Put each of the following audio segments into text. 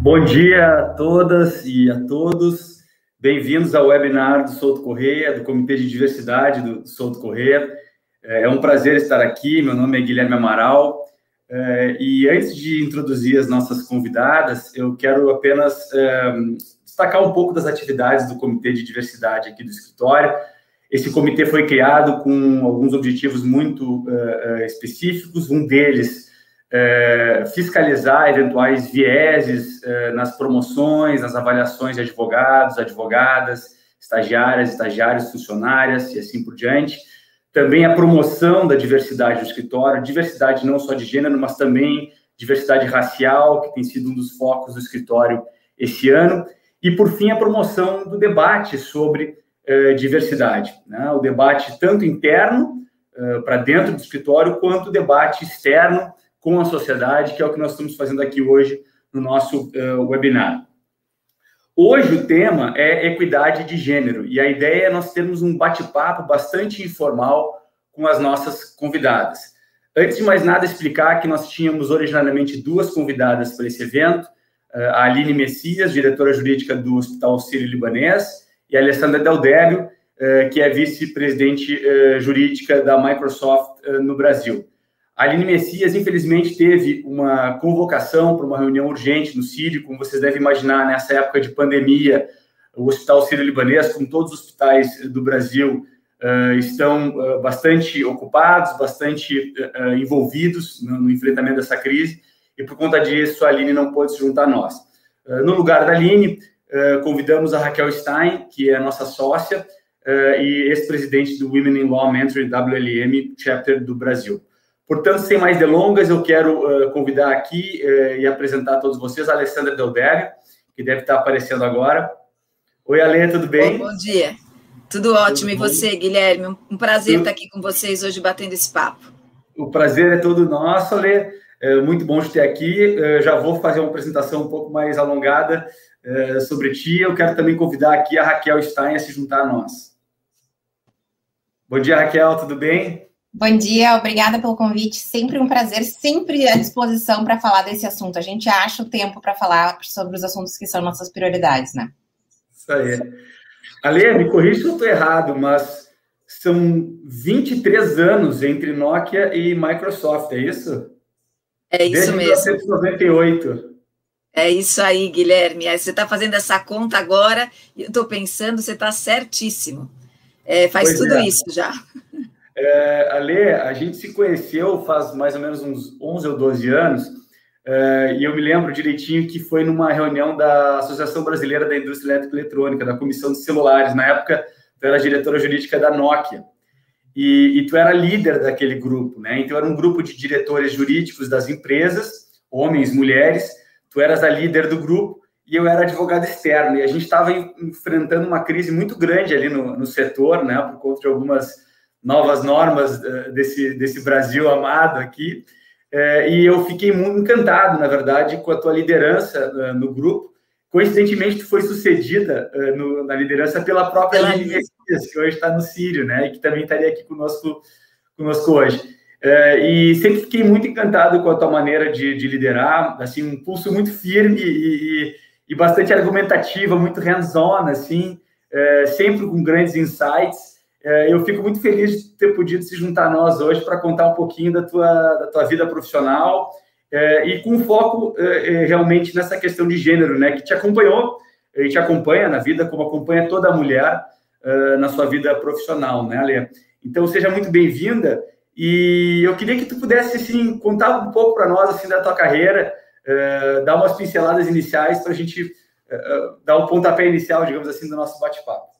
Bom dia a todas e a todos. Bem-vindos ao webinar do Souto Correia, do Comitê de Diversidade do Souto Correia. É, é um prazer estar aqui. Meu nome é Guilherme Amaral. É, e antes de introduzir as nossas convidadas, eu quero apenas é, destacar um pouco das atividades do Comitê de Diversidade aqui do escritório. Esse comitê foi criado com alguns objetivos muito específicos. Um deles é, fiscalizar eventuais vieses é, nas promoções, nas avaliações de advogados, advogadas, estagiárias, estagiários, funcionárias e assim por diante. Também a promoção da diversidade do escritório, diversidade não só de gênero, mas também diversidade racial, que tem sido um dos focos do escritório esse ano. E, por fim, a promoção do debate sobre eh, diversidade. Né? O debate tanto interno, eh, para dentro do escritório, quanto o debate externo, com a sociedade, que é o que nós estamos fazendo aqui hoje no nosso uh, webinar. Hoje o tema é equidade de gênero e a ideia é nós termos um bate-papo bastante informal com as nossas convidadas. Antes de mais nada, explicar que nós tínhamos originalmente duas convidadas para esse evento, eh, a Aline Messias, diretora jurídica do Hospital Sírio-Libanês, e a Alessandra Del Débio, eh, que é vice-presidente jurídica da Microsoft no Brasil. A Aline Messias, infelizmente, teve uma convocação para uma reunião urgente no Sírio, como vocês devem imaginar, nessa época de pandemia, o Hospital Sírio-Libanês, como todos os hospitais do Brasil, uh, estão uh, bastante ocupados, bastante uh, envolvidos no, enfrentamento dessa crise, e por conta disso, a Aline não pôde se juntar a nós. no lugar da Aline, convidamos a Raquel Stein, que é a nossa sócia, e ex-presidente do Women in Law Mentoring WLM Chapter do Brasil. Portanto, sem mais delongas, eu quero uh, convidar aqui uh, e apresentar a todos vocês a Alessandra Delbério, que deve estar aparecendo agora. Oi, Ale, tudo bem? Bom, bom dia. Tudo ótimo. Tudo e você, Guilherme? Um prazer tudo... estar aqui com vocês hoje batendo esse papo. O prazer é todo nosso, Ale. É muito bom te ter aqui. Eu já vou fazer uma apresentação um pouco mais alongada é, sobre ti. Eu quero também convidar aqui a Raquel Stein a se juntar a nós. Bom dia, Raquel, tudo bem? Bom dia, obrigada pelo convite. Sempre um prazer, sempre à disposição para falar desse assunto. A gente acha o tempo para falar sobre os assuntos que são nossas prioridades, né? Isso aí. Ale, me corrija se eu estou errado, mas são 23 anos entre Nokia e Microsoft, é isso? É isso Desde mesmo. 1998. É isso aí, Guilherme. Você está fazendo essa conta agora e eu estou pensando, você está certíssimo. É, faz pois tudo é. isso já. É, Ale, a gente se conheceu faz mais ou menos uns 11 ou 12 anos, é, e eu me lembro direitinho que foi numa reunião da Associação Brasileira da Indústria Elétrica e Eletrônica, da Comissão de Celulares. Na época, tu era diretora jurídica da Nokia. E, e, tu era líder daquele grupo, né? Então, era um grupo de diretores jurídicos das empresas, homens, mulheres. Tu eras a líder do grupo e eu era advogado externo. E a gente estava enfrentando uma crise muito grande ali no, no setor, né? Por conta de algumas novas normas eh, desse, desse Brasil amado aqui. É, e eu fiquei muito encantado, na verdade, com a tua liderança uh, no grupo. Coincidentemente, tu foi sucedida uh, no, na liderança pela própria Lili Messias, que hoje está no Sírio, né? E que também estaria aqui conosco, conosco hoje. É, e sempre fiquei muito encantado com a tua maneira de, de liderar, assim, um pulso muito firme e, e, e bastante argumentativa, muito hands-on, assim, é, sempre com grandes insights. É, eu fico muito feliz de ter podido se juntar a nós hoje para contar um pouquinho da tua, da tua vida profissional é, e com foco é, realmente nessa questão de gênero, né, que te acompanhou e te acompanha na vida, como acompanha toda mulher na sua vida profissional, né, Ale? Então, seja muito bem-vinda e eu queria que tu pudesse, assim, contar um pouco para nós, assim, da tua carreira, dar umas pinceladas iniciais para a gente dar um pontapé inicial, digamos assim, do nosso bate-papo.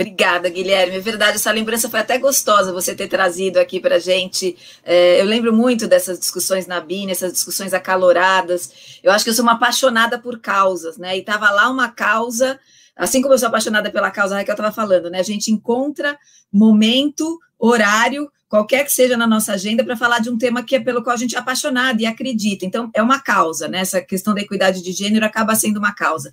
Obrigada, Guilherme. É verdade, essa lembrança foi até gostosa você ter trazido aqui para gente. É, eu lembro muito dessas discussões na BIN, essas discussões acaloradas. Eu acho que eu sou uma apaixonada por causas, né? E estava lá uma causa, assim como eu sou apaixonada pela causa, a Raquel estava falando, né? A gente encontra momento, horário qualquer que seja na nossa agenda, para falar de um tema que é pelo qual a gente é apaixonado e acredita. Então, é uma causa, né? Essa questão da equidade de gênero acaba sendo uma causa.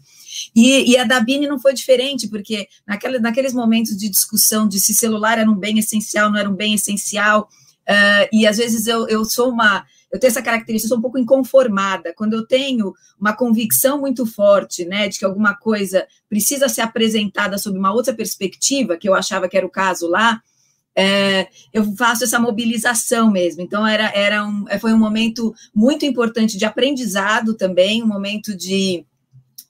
E, e a da Bini não foi diferente, porque naquela, naqueles momentos de discussão de se celular era um bem essencial, não era um bem essencial, uh, e às vezes eu, eu sou uma eu tenho essa característica, eu sou um pouco inconformada. Quando eu tenho uma convicção muito forte, né, de que alguma coisa precisa ser apresentada sob uma outra perspectiva, que eu achava que era o caso lá, é, eu faço essa mobilização mesmo. Então, era, era um, foi um momento muito importante de aprendizado também, um momento de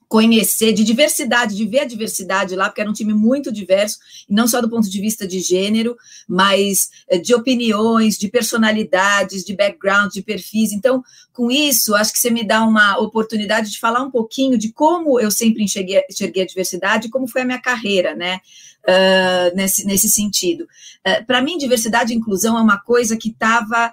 conhecer, de diversidade, de ver a diversidade lá, porque era um time muito diverso, não só do ponto de vista de gênero, mas eh, de opiniões, de personalidades, de background, de perfis. Então, com isso, acho que você me dá uma oportunidade de falar um pouquinho de como eu sempre enxerguei, enxerguei a diversidade, como foi a minha carreira, né? Uh, nesse, nesse sentido. Uh, Para mim, diversidade e inclusão é uma coisa que estava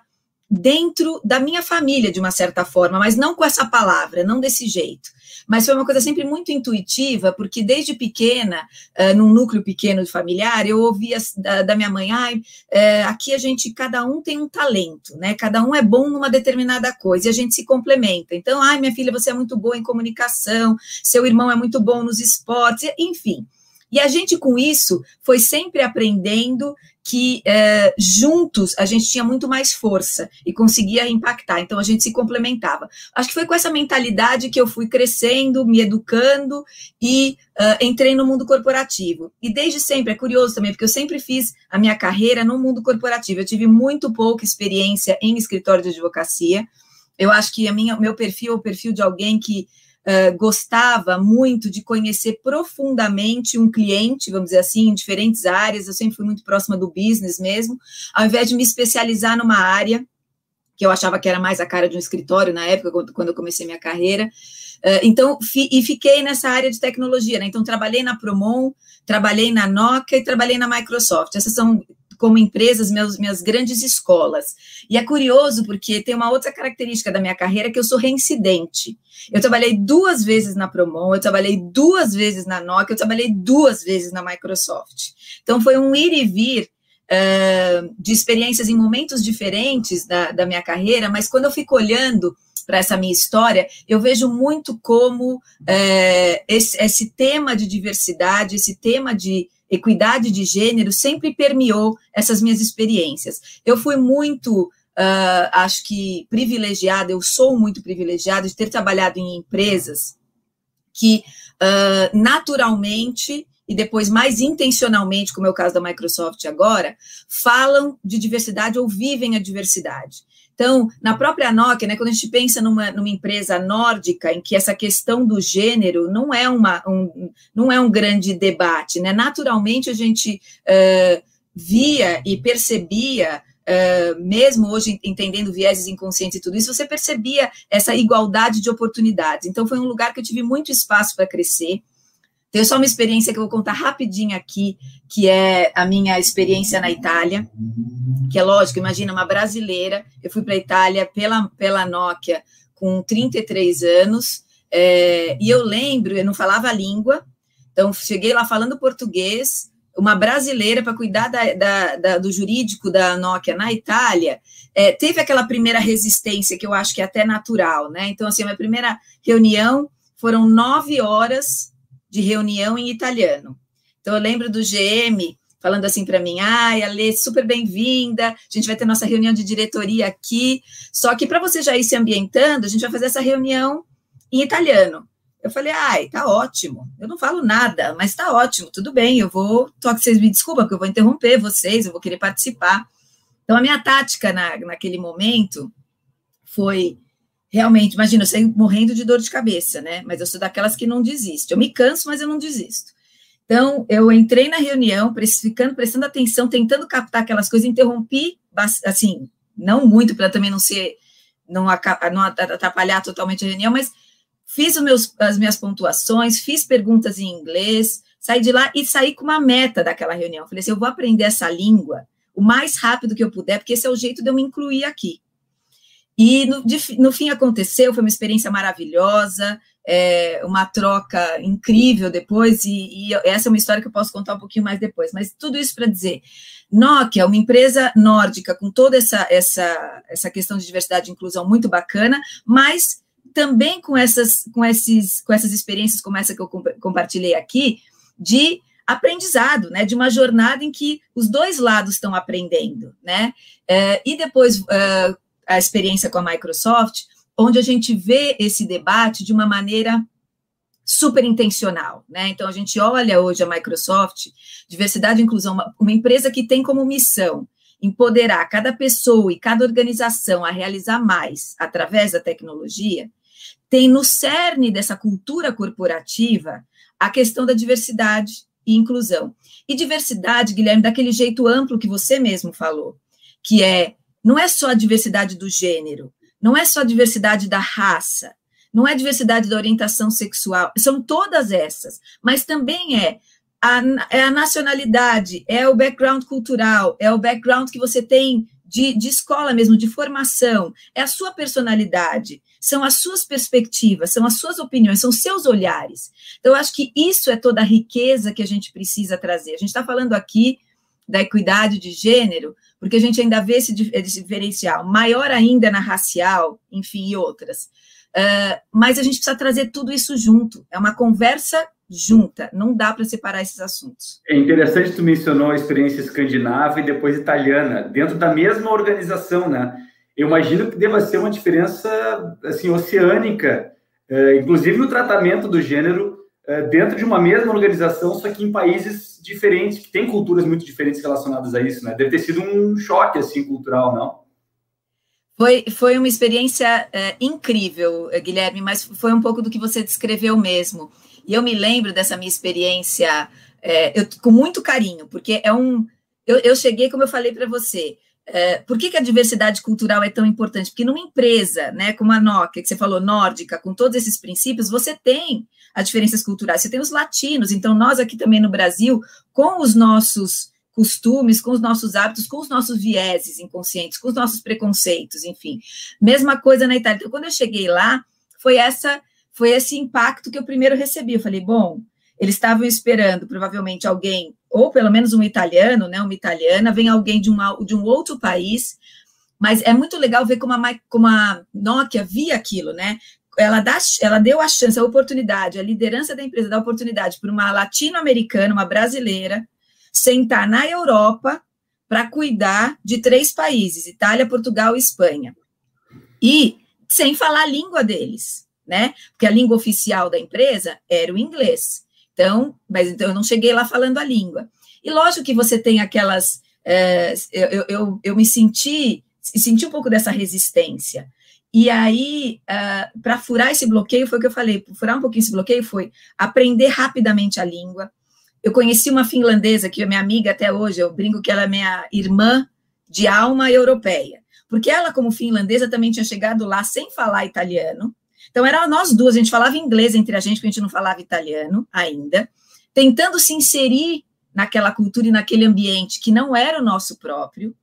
dentro da minha família, de uma certa forma, mas não com essa palavra, não desse jeito. Mas foi uma coisa sempre muito intuitiva, porque desde pequena, uh, num núcleo pequeno de familiar, eu ouvia da, da minha mãe, ah, é, aqui a gente, cada um tem um talento, né? Cada um é bom numa determinada coisa e a gente se complementa. Então, ai, minha filha, você é muito boa em comunicação, seu irmão é muito bom nos esportes, enfim. E a gente, com isso, foi sempre aprendendo que é, juntos a gente tinha muito mais força e conseguia impactar, então a gente se complementava. Acho que foi com essa mentalidade que eu fui crescendo, me educando e uh, entrei no mundo corporativo. E desde sempre, é curioso também, porque eu sempre fiz a minha carreira no mundo corporativo. Eu tive muito pouca experiência em escritório de advocacia. Eu acho que a minha, meu perfil é o perfil de alguém que gostava muito de conhecer profundamente um cliente, vamos dizer assim, em diferentes áreas. Eu sempre fui muito próxima do business mesmo, ao invés de me especializar numa área que eu achava que era mais a cara de um escritório na época, quando eu comecei minha carreira. Uh, então, fi, e fiquei nessa área de tecnologia, né? Então, trabalhei na Promon, trabalhei na Nokia e trabalhei na Microsoft. Essas são como empresas, meus, minhas grandes escolas. E é curioso porque tem uma outra característica da minha carreira que eu sou reincidente. Eu trabalhei duas vezes na Promon, eu trabalhei duas vezes na Nokia, eu trabalhei duas vezes na Microsoft. Então foi um ir e vir uh, de experiências em momentos diferentes da, da minha carreira, mas quando eu fico olhando para essa minha história, eu vejo muito como é, esse, esse tema de diversidade, esse tema de equidade de gênero sempre permeou essas minhas experiências. Eu fui muito, uh, acho que privilegiada, eu sou muito privilegiada de ter trabalhado em empresas que uh, naturalmente e depois mais intencionalmente, como é o caso da Microsoft agora, falam de diversidade ou vivem a diversidade. Então, na própria Nokia, né, quando a gente pensa numa, numa empresa nórdica em que essa questão do gênero não é, uma, um, não é um grande debate, né? Naturalmente a gente uh, via e percebia Uh, mesmo hoje entendendo vieses inconscientes e tudo isso, você percebia essa igualdade de oportunidades. Então, foi um lugar que eu tive muito espaço para crescer. Tenho só uma experiência que eu vou contar rapidinho aqui, que é a minha experiência na Itália, que é lógico, imagina uma brasileira, eu fui para a Itália pela, pela Nokia com 33 anos, é, e eu lembro, eu não falava a língua, então cheguei lá falando português, uma brasileira para cuidar da, da, da, do jurídico da Nokia na Itália, é, teve aquela primeira resistência que eu acho que é até natural, né? Então, assim, a minha primeira reunião foram nove horas de reunião em italiano. Então, eu lembro do GM falando assim para mim: ai, Alê, super bem-vinda, a gente vai ter nossa reunião de diretoria aqui. Só que para você já ir se ambientando, a gente vai fazer essa reunião em italiano. Eu falei, ai, tá ótimo. Eu não falo nada, mas tá ótimo, tudo bem. Eu vou. Só que vocês me desculpem, porque eu vou interromper vocês, eu vou querer participar. Então, a minha tática na, naquele momento foi realmente, imagina, eu saio morrendo de dor de cabeça, né? Mas eu sou daquelas que não desiste. Eu me canso, mas eu não desisto. Então, eu entrei na reunião, ficando, prestando atenção, tentando captar aquelas coisas, interrompi, assim, não muito, para também não ser, não, não atrapalhar totalmente a reunião, mas fiz meus, as minhas pontuações, fiz perguntas em inglês, saí de lá e saí com uma meta daquela reunião. Falei assim, eu vou aprender essa língua o mais rápido que eu puder, porque esse é o jeito de eu me incluir aqui. E no, de, no fim aconteceu, foi uma experiência maravilhosa, é, uma troca incrível depois, e, e, essa é uma história que eu posso contar um pouquinho mais depois, mas tudo isso para dizer, Nokia, uma empresa nórdica com toda essa, essa, essa questão de diversidade e inclusão muito bacana, mas também com essas, com esses, com essas experiências como essa que eu compartilhei aqui, de aprendizado, né, de uma jornada em que os dois lados estão aprendendo, né? É, e depois a experiência com a Microsoft, onde a gente vê esse debate de uma maneira super intencional, né? Então a gente olha hoje a Microsoft, diversidade e inclusão, uma, uma empresa que tem como missão empoderar cada pessoa e cada organização a realizar mais através da tecnologia, tem no cerne dessa cultura corporativa a questão da diversidade e inclusão. E diversidade, Guilherme, daquele jeito amplo que você mesmo falou, que é não é só a diversidade do gênero, não é só a diversidade da raça, não é a diversidade da orientação sexual, são todas essas, mas também é a, é a nacionalidade, é o background cultural, é o background que você tem de, de escola mesmo, de formação, é a sua personalidade, são as suas perspectivas, são as suas opiniões, são seus olhares. Então, eu acho que isso é toda a riqueza que a gente precisa trazer. A gente está falando aqui da equidade de gênero, porque a gente ainda vê esse, diferencial, maior ainda na racial, enfim, e outras. Uh, mas a gente precisa trazer tudo isso junto. É uma conversa junta, não dá para separar esses assuntos. É interessante tu mencionou a experiência escandinava e depois italiana, dentro da mesma organização, né? Eu imagino que deva ser uma diferença assim oceânica, uh, inclusive no tratamento do gênero dentro de uma mesma organização, só que em países diferentes, que têm culturas muito diferentes relacionadas a isso, né? Deve ter sido um choque assim cultural, não? Foi, foi uma experiência é, incrível, Guilherme, mas foi um pouco do que você descreveu mesmo. E eu me lembro dessa minha experiência é, eu, com muito carinho, porque é um. Eu, eu cheguei, como eu falei para você, é, por que, que, a diversidade cultural é tão importante? Porque numa empresa, né, como a Nokia, que você falou, nórdica, com todos esses princípios, você tem as diferenças culturais, você tem os latinos, então nós aqui também no Brasil, com os nossos costumes, com os nossos hábitos, com os nossos vieses inconscientes, com os nossos preconceitos, enfim. Mesma coisa na Itália. Então, quando eu cheguei lá, foi essa foi esse impacto que eu primeiro recebi. Eu falei, bom, eles estavam esperando provavelmente alguém, ou pelo menos um italiano, né, uma italiana, vem alguém de, uma, de um outro país, mas é muito legal ver como a, como a Nokia via aquilo, né? Ela, dá, ela deu a chance, a oportunidade, a liderança da empresa dá a oportunidade para uma latino-americana, uma brasileira, sentar na Europa para cuidar de três países: Itália, Portugal e Espanha. E sem falar a língua deles, né? Porque a língua oficial da empresa era o inglês. Então, mas então eu não cheguei lá falando a língua. E lógico que você tem aquelas. É, eu, eu, eu me senti, senti um pouco dessa resistência. E aí, uh, eh, para furar esse bloqueio, foi o que eu falei: furar um pouquinho esse bloqueio foi aprender rapidamente a língua, eu conheci uma finlandesa que é minha amiga até hoje, eu brinco que ela é minha irmã de alma europeia, porque ela, como finlandesa, também tinha chegado lá sem falar italiano. Então, era nós duas, a gente falava inglês entre a gente, porque a gente não falava italiano ainda, tentando se inserir naquela cultura e naquele ambiente que não era o nosso próprio.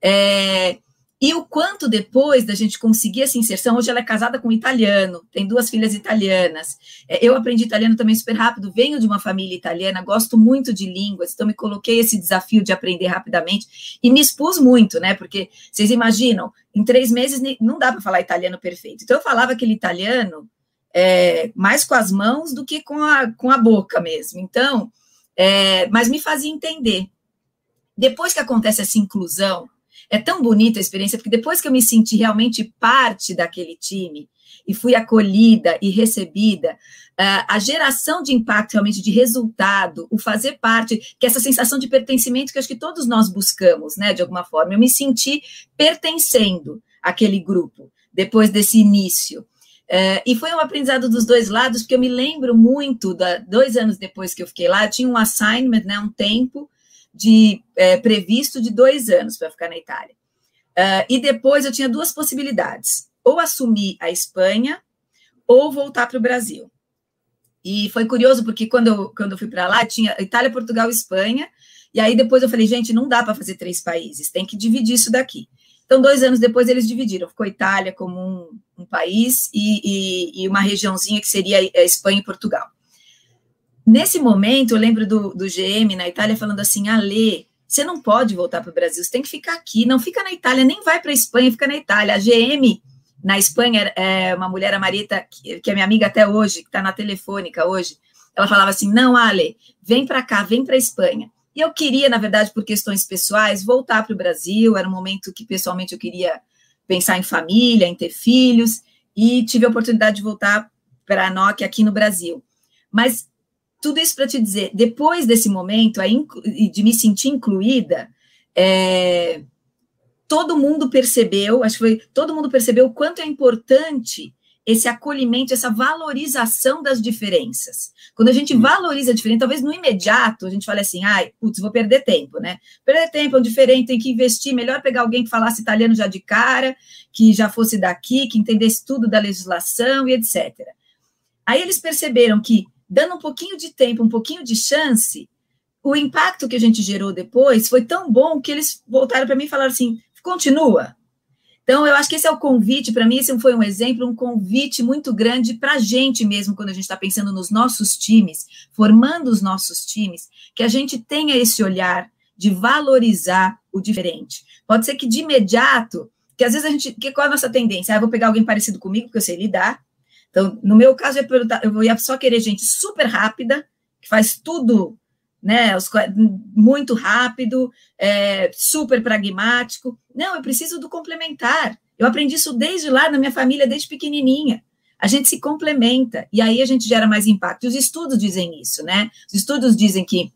É, e o quanto depois da gente conseguir essa inserção, hoje ela é casada com um italiano, tem duas filhas italianas. É, eu aprendi italiano também super rápido, venho de uma família italiana, gosto muito de línguas, então me coloquei esse desafio de aprender rapidamente e me expus muito, né? Porque vocês imaginam, em três meses não dá para falar italiano perfeito. Então eu falava aquele italiano é, mais com as mãos do que com a, com a boca mesmo. Então, é, mas me fazia entender. Depois que acontece essa inclusão, é tão bonita a experiência, porque depois que eu me senti realmente parte daquele time e fui acolhida e recebida, uh, a geração de impacto realmente de resultado, o fazer parte, que é essa sensação de pertencimento que acho que todos nós buscamos, né, de alguma forma. Eu me senti pertencendo àquele grupo depois desse início. Uh, e foi um aprendizado dos dois lados, porque eu me lembro muito, da, dois anos depois que eu fiquei lá, eu tinha um assignment, né, um tempo, de é, previsto de dois anos para ficar na Itália. Uh, e depois eu tinha duas possibilidades: ou assumir a Espanha ou voltar para o Brasil. E foi curioso porque quando eu, quando eu fui para lá tinha Itália, Portugal, Espanha. E aí depois eu falei, gente, não dá para fazer três países, tem que dividir isso daqui. Então, dois anos depois, eles dividiram. Ficou Itália como um, um país e, e, e, uma regiãozinha que seria a Espanha e Portugal. Nesse momento, eu lembro do, do GM na Itália falando assim: Ale, você não pode voltar para o Brasil, você tem que ficar aqui, não fica na Itália, nem vai para a Espanha, fica na Itália. A GM na Espanha, é uma mulher, a Marita, que, que é minha amiga até hoje, que está na telefônica hoje, ela falava assim: não, Ale, vem para cá, vem para a Espanha. E eu queria, na verdade, por questões pessoais, voltar para o Brasil. Era um momento que, pessoalmente, eu queria pensar em família, em ter filhos, e tive a oportunidade de voltar para a Nokia aqui no Brasil. Mas tudo isso para te dizer, depois desse momento de me sentir incluída, é, todo mundo percebeu, acho que foi, todo mundo percebeu o quanto é importante esse acolhimento, essa valorização das diferenças. Quando a gente valoriza a diferença, talvez no imediato a gente fale assim, ai, putz, vou perder tempo, né? Perder tempo é um diferente, tem que investir, melhor pegar alguém que falasse italiano já de cara, que já fosse daqui, que entendesse tudo da legislação e etc. Aí eles perceberam que, dando um pouquinho de tempo, um pouquinho de chance, o impacto que a gente gerou depois foi tão bom que eles voltaram para mim e falaram assim, continua, então, eu acho que esse é o convite, para mim, esse foi um exemplo, um convite muito grande para a gente mesmo, quando a gente está pensando nos nossos times, formando os nossos times, que a gente tenha esse olhar de valorizar o diferente. Pode ser que de imediato, que às vezes a gente. Que, qual é a nossa tendência? Ah, vou pegar alguém parecido comigo, porque eu sei lidar. Então, no meu caso, eu ia, eu ia só querer gente super rápida, que faz tudo né? Muito rápido, é, super pragmático. Não, eu preciso do complementar. Eu aprendi isso desde lá na minha família, desde pequenininha. A gente se complementa e aí a gente gera mais impacto. Os estudos dizem isso, né? Os estudos dizem que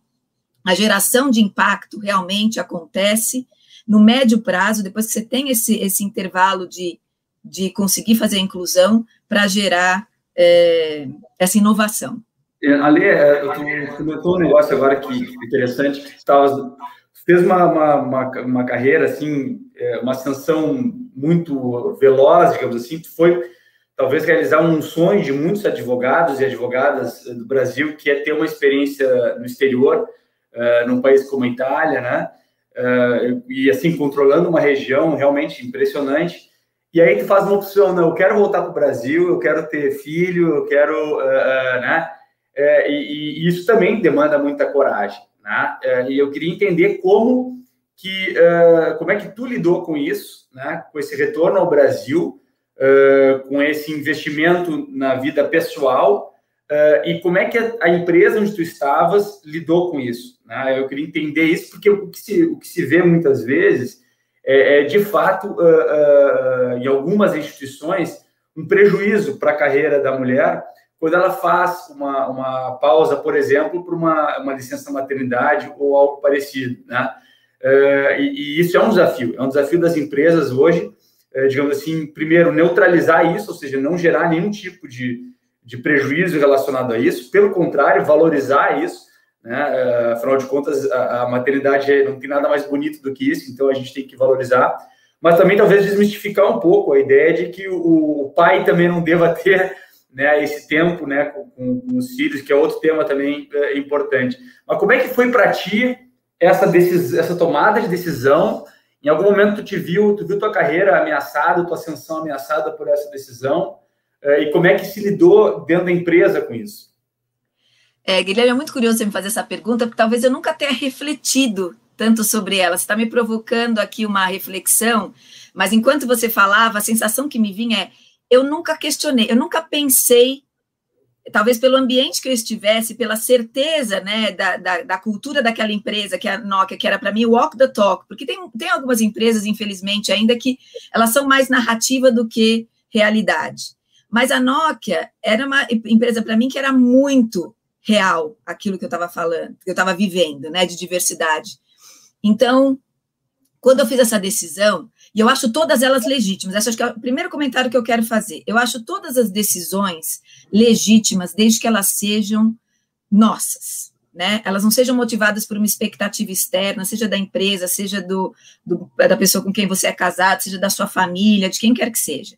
a geração de impacto realmente acontece no médio prazo, depois que você tem esse, esse intervalo de, de conseguir fazer a inclusão para gerar é, essa inovação. É, Ale, é, tu comentou um negócio agora que, que interessante. Tava, fez uma, uma, uma, uma, carreira, assim, é, uma ascensão muito veloz, digamos assim. Tu foi, talvez, realizar um sonho de muitos advogados e advogadas do Brasil, que é ter uma experiência no exterior, uh, num país como a Itália, né? Uh, e, assim, controlando uma região realmente impressionante. E aí tu faz uma opção, né? Eu quero voltar para o Brasil, eu quero ter filho, eu quero, uh, né? é, e, e, isso também demanda muita coragem, né? E eu queria entender como que como é que tu lidou com isso, né? Com esse retorno ao Brasil, com esse investimento na vida pessoal e como é que a, a, empresa onde tu estavas lidou com isso, né? Eu queria entender isso porque o que se, o que se vê muitas vezes é, é de fato em algumas instituições um prejuízo para a carreira da mulher quando ela faz uma, uma pausa, por exemplo, para uma, uma licença maternidade ou algo parecido, né? Uh, e, e, isso é um desafio, é um desafio das empresas hoje, uh, digamos assim, primeiro, neutralizar isso, ou seja, não gerar nenhum tipo de, de prejuízo relacionado a isso, pelo contrário, valorizar isso, né? Uh, afinal de contas, a, maternidade não tem nada mais bonito do que isso, então a gente tem que valorizar, mas também talvez desmistificar um pouco a ideia de que o, pai também não deva ter né, esse tempo né, com, com, os filhos, que é outro tema também é, importante. Mas como é que foi para ti essa, decis, essa tomada de decisão? Em algum momento tu te viu, tu viu tua carreira ameaçada, tua ascensão ameaçada por essa decisão? É, e como é que se lidou dentro da empresa com isso? É, Guilherme, é muito curioso você me fazer essa pergunta, porque talvez eu nunca tenha refletido tanto sobre ela. Você está me provocando aqui uma reflexão, mas enquanto você falava, a sensação que me vinha é eu nunca questionei, eu nunca pensei, talvez pelo ambiente que eu estivesse, pela certeza né, da, da, da cultura daquela empresa, que é a Nokia, que era para mim walk the talk, porque tem, tem algumas empresas, infelizmente, ainda que elas são mais narrativa do que realidade. Mas a Nokia era uma empresa para mim que era muito real aquilo que eu estava falando, que eu estava vivendo, né, de diversidade. Então, quando eu fiz essa decisão, e eu acho todas elas legítimas. Acho que é o primeiro comentário que eu quero fazer. Eu acho todas as decisões legítimas, desde que elas sejam nossas. Né? Elas não sejam motivadas por uma expectativa externa, seja da empresa, seja do, do, da pessoa com quem você é casado, seja da sua família, de quem quer que seja.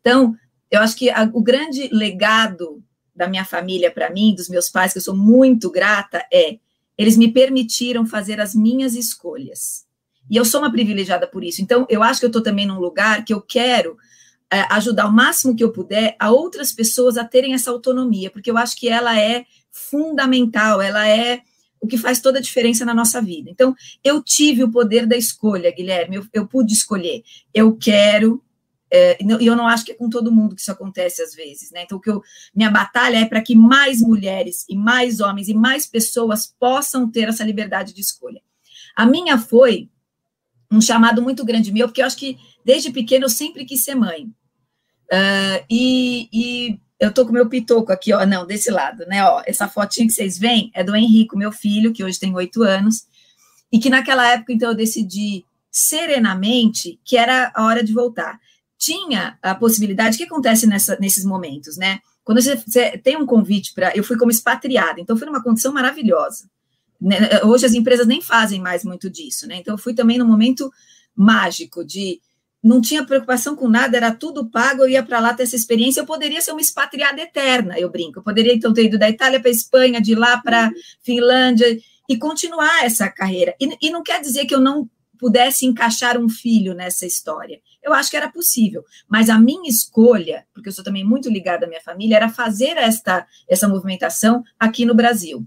Então, eu acho que a, o grande legado da minha família para mim, dos meus pais, que eu sou muito grata, é eles me permitiram fazer as minhas escolhas. E eu sou uma privilegiada por isso. Então, eu acho que eu estou também num lugar que eu quero é, ajudar o máximo que eu puder a outras pessoas a terem essa autonomia, porque eu acho que ela é fundamental, ela é o que faz toda a diferença na nossa vida. Então, eu tive o poder da escolha, Guilherme, eu, eu pude escolher. Eu quero é, e eu não acho que é com todo mundo que isso acontece às vezes, né? Então, o que eu, minha batalha é para que mais mulheres e mais homens e mais pessoas possam ter essa liberdade de escolha. A minha foi um chamado muito grande meu, porque eu acho que desde pequeno eu sempre quis ser mãe. Uh, e, e, eu tô com meu pitoco aqui, ó, não, desse lado, né? Ó, essa fotinha que vocês veem é do Henrico, meu filho, que hoje tem oito anos, e que naquela época, então, eu decidi serenamente que era a hora de voltar tinha a possibilidade, o que acontece nessa, nesses momentos, né? Quando você, você tem um convite para. Eu fui como expatriada, então foi numa condição maravilhosa. Né? Hoje as empresas nem fazem mais muito disso, né? Então eu fui também num momento mágico de não tinha preocupação com nada, era tudo pago, eu ia para lá ter essa experiência, eu poderia ser uma expatriada eterna, eu brinco. Eu poderia então ter ido da Itália para Espanha, de lá para Finlândia e continuar essa carreira. E, e não quer dizer que eu não pudesse encaixar um filho nessa história. Eu acho que era possível, mas a minha escolha, porque eu sou também muito ligada à minha família, era fazer esta essa movimentação aqui no Brasil.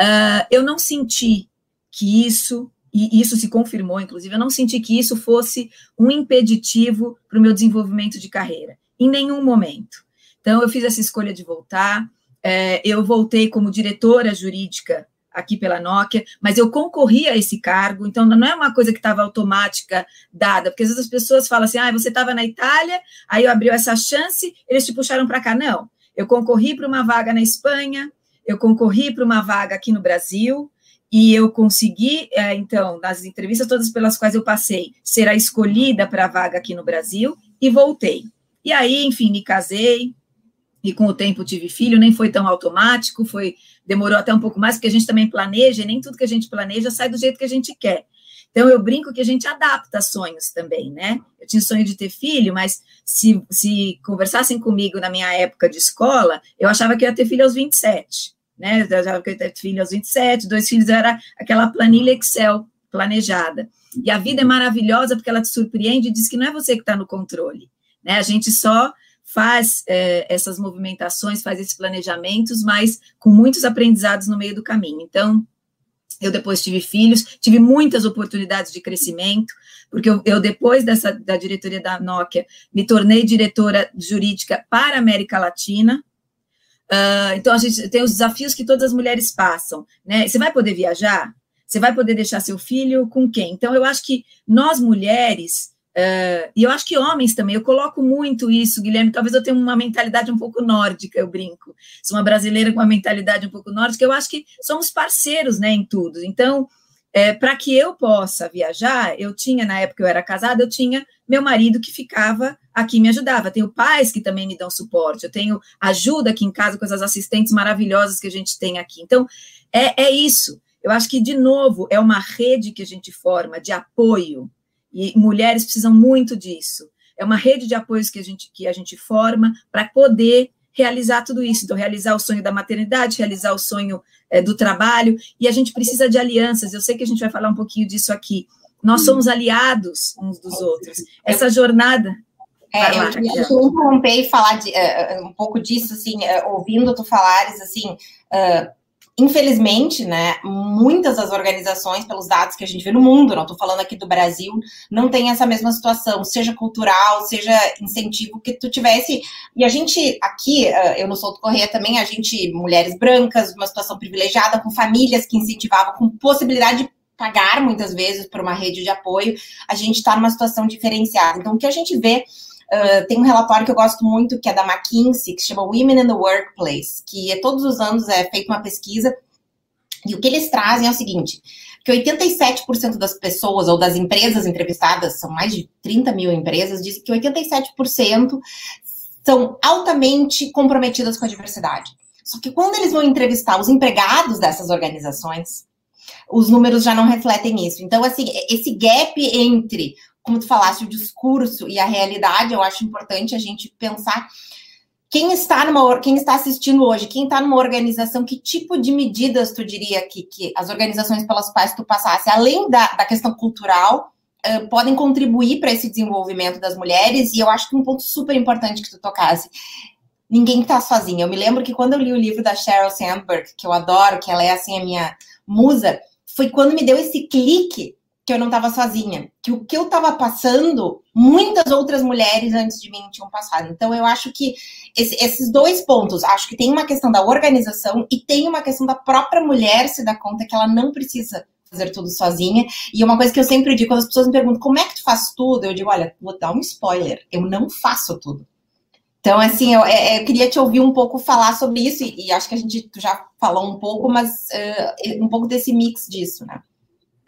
Uh, eu não senti que isso e isso se confirmou, inclusive, eu não senti que isso fosse um impeditivo para o meu desenvolvimento de carreira, em nenhum momento. Então, eu fiz essa escolha de voltar, é, eu voltei como diretora jurídica aqui pela Nokia, mas eu concorri a esse cargo, então não é uma coisa que estava automática dada, porque às vezes as pessoas falam assim, ah, você estava na Itália, aí abriu essa chance, eles te puxaram para cá. Não, eu concorri para uma vaga na Espanha, eu concorri para uma vaga aqui no Brasil, e eu consegui, é, então, nas entrevistas todas pelas quais eu passei, ser a escolhida para a vaga aqui no Brasil, e voltei. E aí, enfim, me casei, e com o tempo tive filho, nem foi tão automático, foi demorou até um pouco mais, porque a gente também planeja, e nem tudo que a gente planeja sai do jeito que a gente quer. Então, eu brinco que a gente adapta sonhos também, né? Eu tinha sonho de ter filho, mas se, se conversassem comigo na minha época de escola, eu achava que eu ia ter filho aos 27, né? Eu achava que eu ia ter filho aos 27, dois filhos era aquela planilha Excel planejada. E a vida é maravilhosa porque ela te surpreende e diz que não é você que está no controle, né? A gente só faz é, essas movimentações, faz esses planejamentos, mas com muitos aprendizados no meio do caminho. Então, eu depois tive filhos, tive muitas oportunidades de crescimento, porque eu, eu, depois dessa da diretoria da Nokia me tornei diretora jurídica para a América Latina. Uh, então a gente tem os desafios que todas as mulheres passam, né? Você vai poder viajar? Você vai poder deixar seu filho com quem? Então eu acho que nós mulheres Uh, e eu acho que homens também, eu coloco muito isso, Guilherme. Talvez eu tenha uma mentalidade um pouco nórdica, eu brinco. Sou uma brasileira com uma mentalidade um pouco nórdica. Eu acho que somos parceiros né, em tudo. Então, é, para que eu possa viajar, eu tinha, na época eu era casada, eu tinha meu marido que ficava aqui me ajudava. Tenho pais que também me dão suporte. Eu tenho ajuda aqui em casa com essas assistentes maravilhosas que a gente tem aqui. Então, é, é isso. Eu acho que, de novo, é uma rede que a gente forma de apoio e mulheres precisam muito disso. É uma rede de apoios que a gente, que a gente forma para poder realizar tudo isso. Então, realizar o sonho da maternidade, realizar o sonho é, do trabalho, e a gente precisa de alianças. Eu sei que a gente vai falar um pouquinho disso aqui. Nós somos aliados uns dos outros. Essa jornada. É, eu queria interromper e falar de, uh, um pouco disso, assim, uh, ouvindo tu falares, assim, uh, Infelizmente, né, muitas das organizações, pelos dados que a gente vê no mundo, não estou falando aqui do Brasil, não tem essa mesma situação, seja cultural, seja incentivo que tu tivesse. E a gente aqui, eh, eu no Solto Correia também, a gente, mulheres brancas, uma situação privilegiada, com famílias que incentivavam, com possibilidade de pagar muitas vezes por uma rede de apoio, a gente está numa situação diferenciada. Então, o que a gente vê Uh, tem um relatório que eu gosto muito, que é da McKinsey, que chama Women in the Workplace, que é, todos os anos é feita uma pesquisa, e o que eles trazem é o seguinte, que 87% das pessoas, ou das empresas entrevistadas, são mais de 30 mil empresas, dizem que 87% são altamente comprometidas com a diversidade. Só que quando eles vão entrevistar os empregados dessas organizações, os números já não refletem isso. Então, assim, esse gap entre como tu falaste, o discurso e a realidade, eu acho importante a gente pensar quem está numa quem está assistindo hoje, quem está numa organização, que tipo de medidas tu diria que, que as organizações pelas quais tu passasse, além da, da questão cultural, uh, podem contribuir para esse desenvolvimento das mulheres, e eu acho que um ponto super importante que tu tocasse. Ninguém está sozinha. Eu me lembro que quando eu li o livro da Sheryl Sandberg, que eu adoro, que ela é assim a minha musa, foi quando me deu esse clique que eu não estava sozinha, que o que eu estava passando, muitas outras mulheres antes de mim tinham passado. Então, eu acho que esse, esses dois pontos, acho que tem uma questão da organização e tem uma questão da própria mulher se dar conta que ela não precisa fazer tudo sozinha. E uma coisa que eu sempre digo, quando as pessoas me perguntam como é que tu faz tudo, eu digo, olha, vou dar um spoiler, eu não faço tudo. Então, assim, eu, é, eu, queria te ouvir um pouco falar sobre isso, e, e acho que a gente já falou um pouco, mas uh, um pouco desse mix disso, né?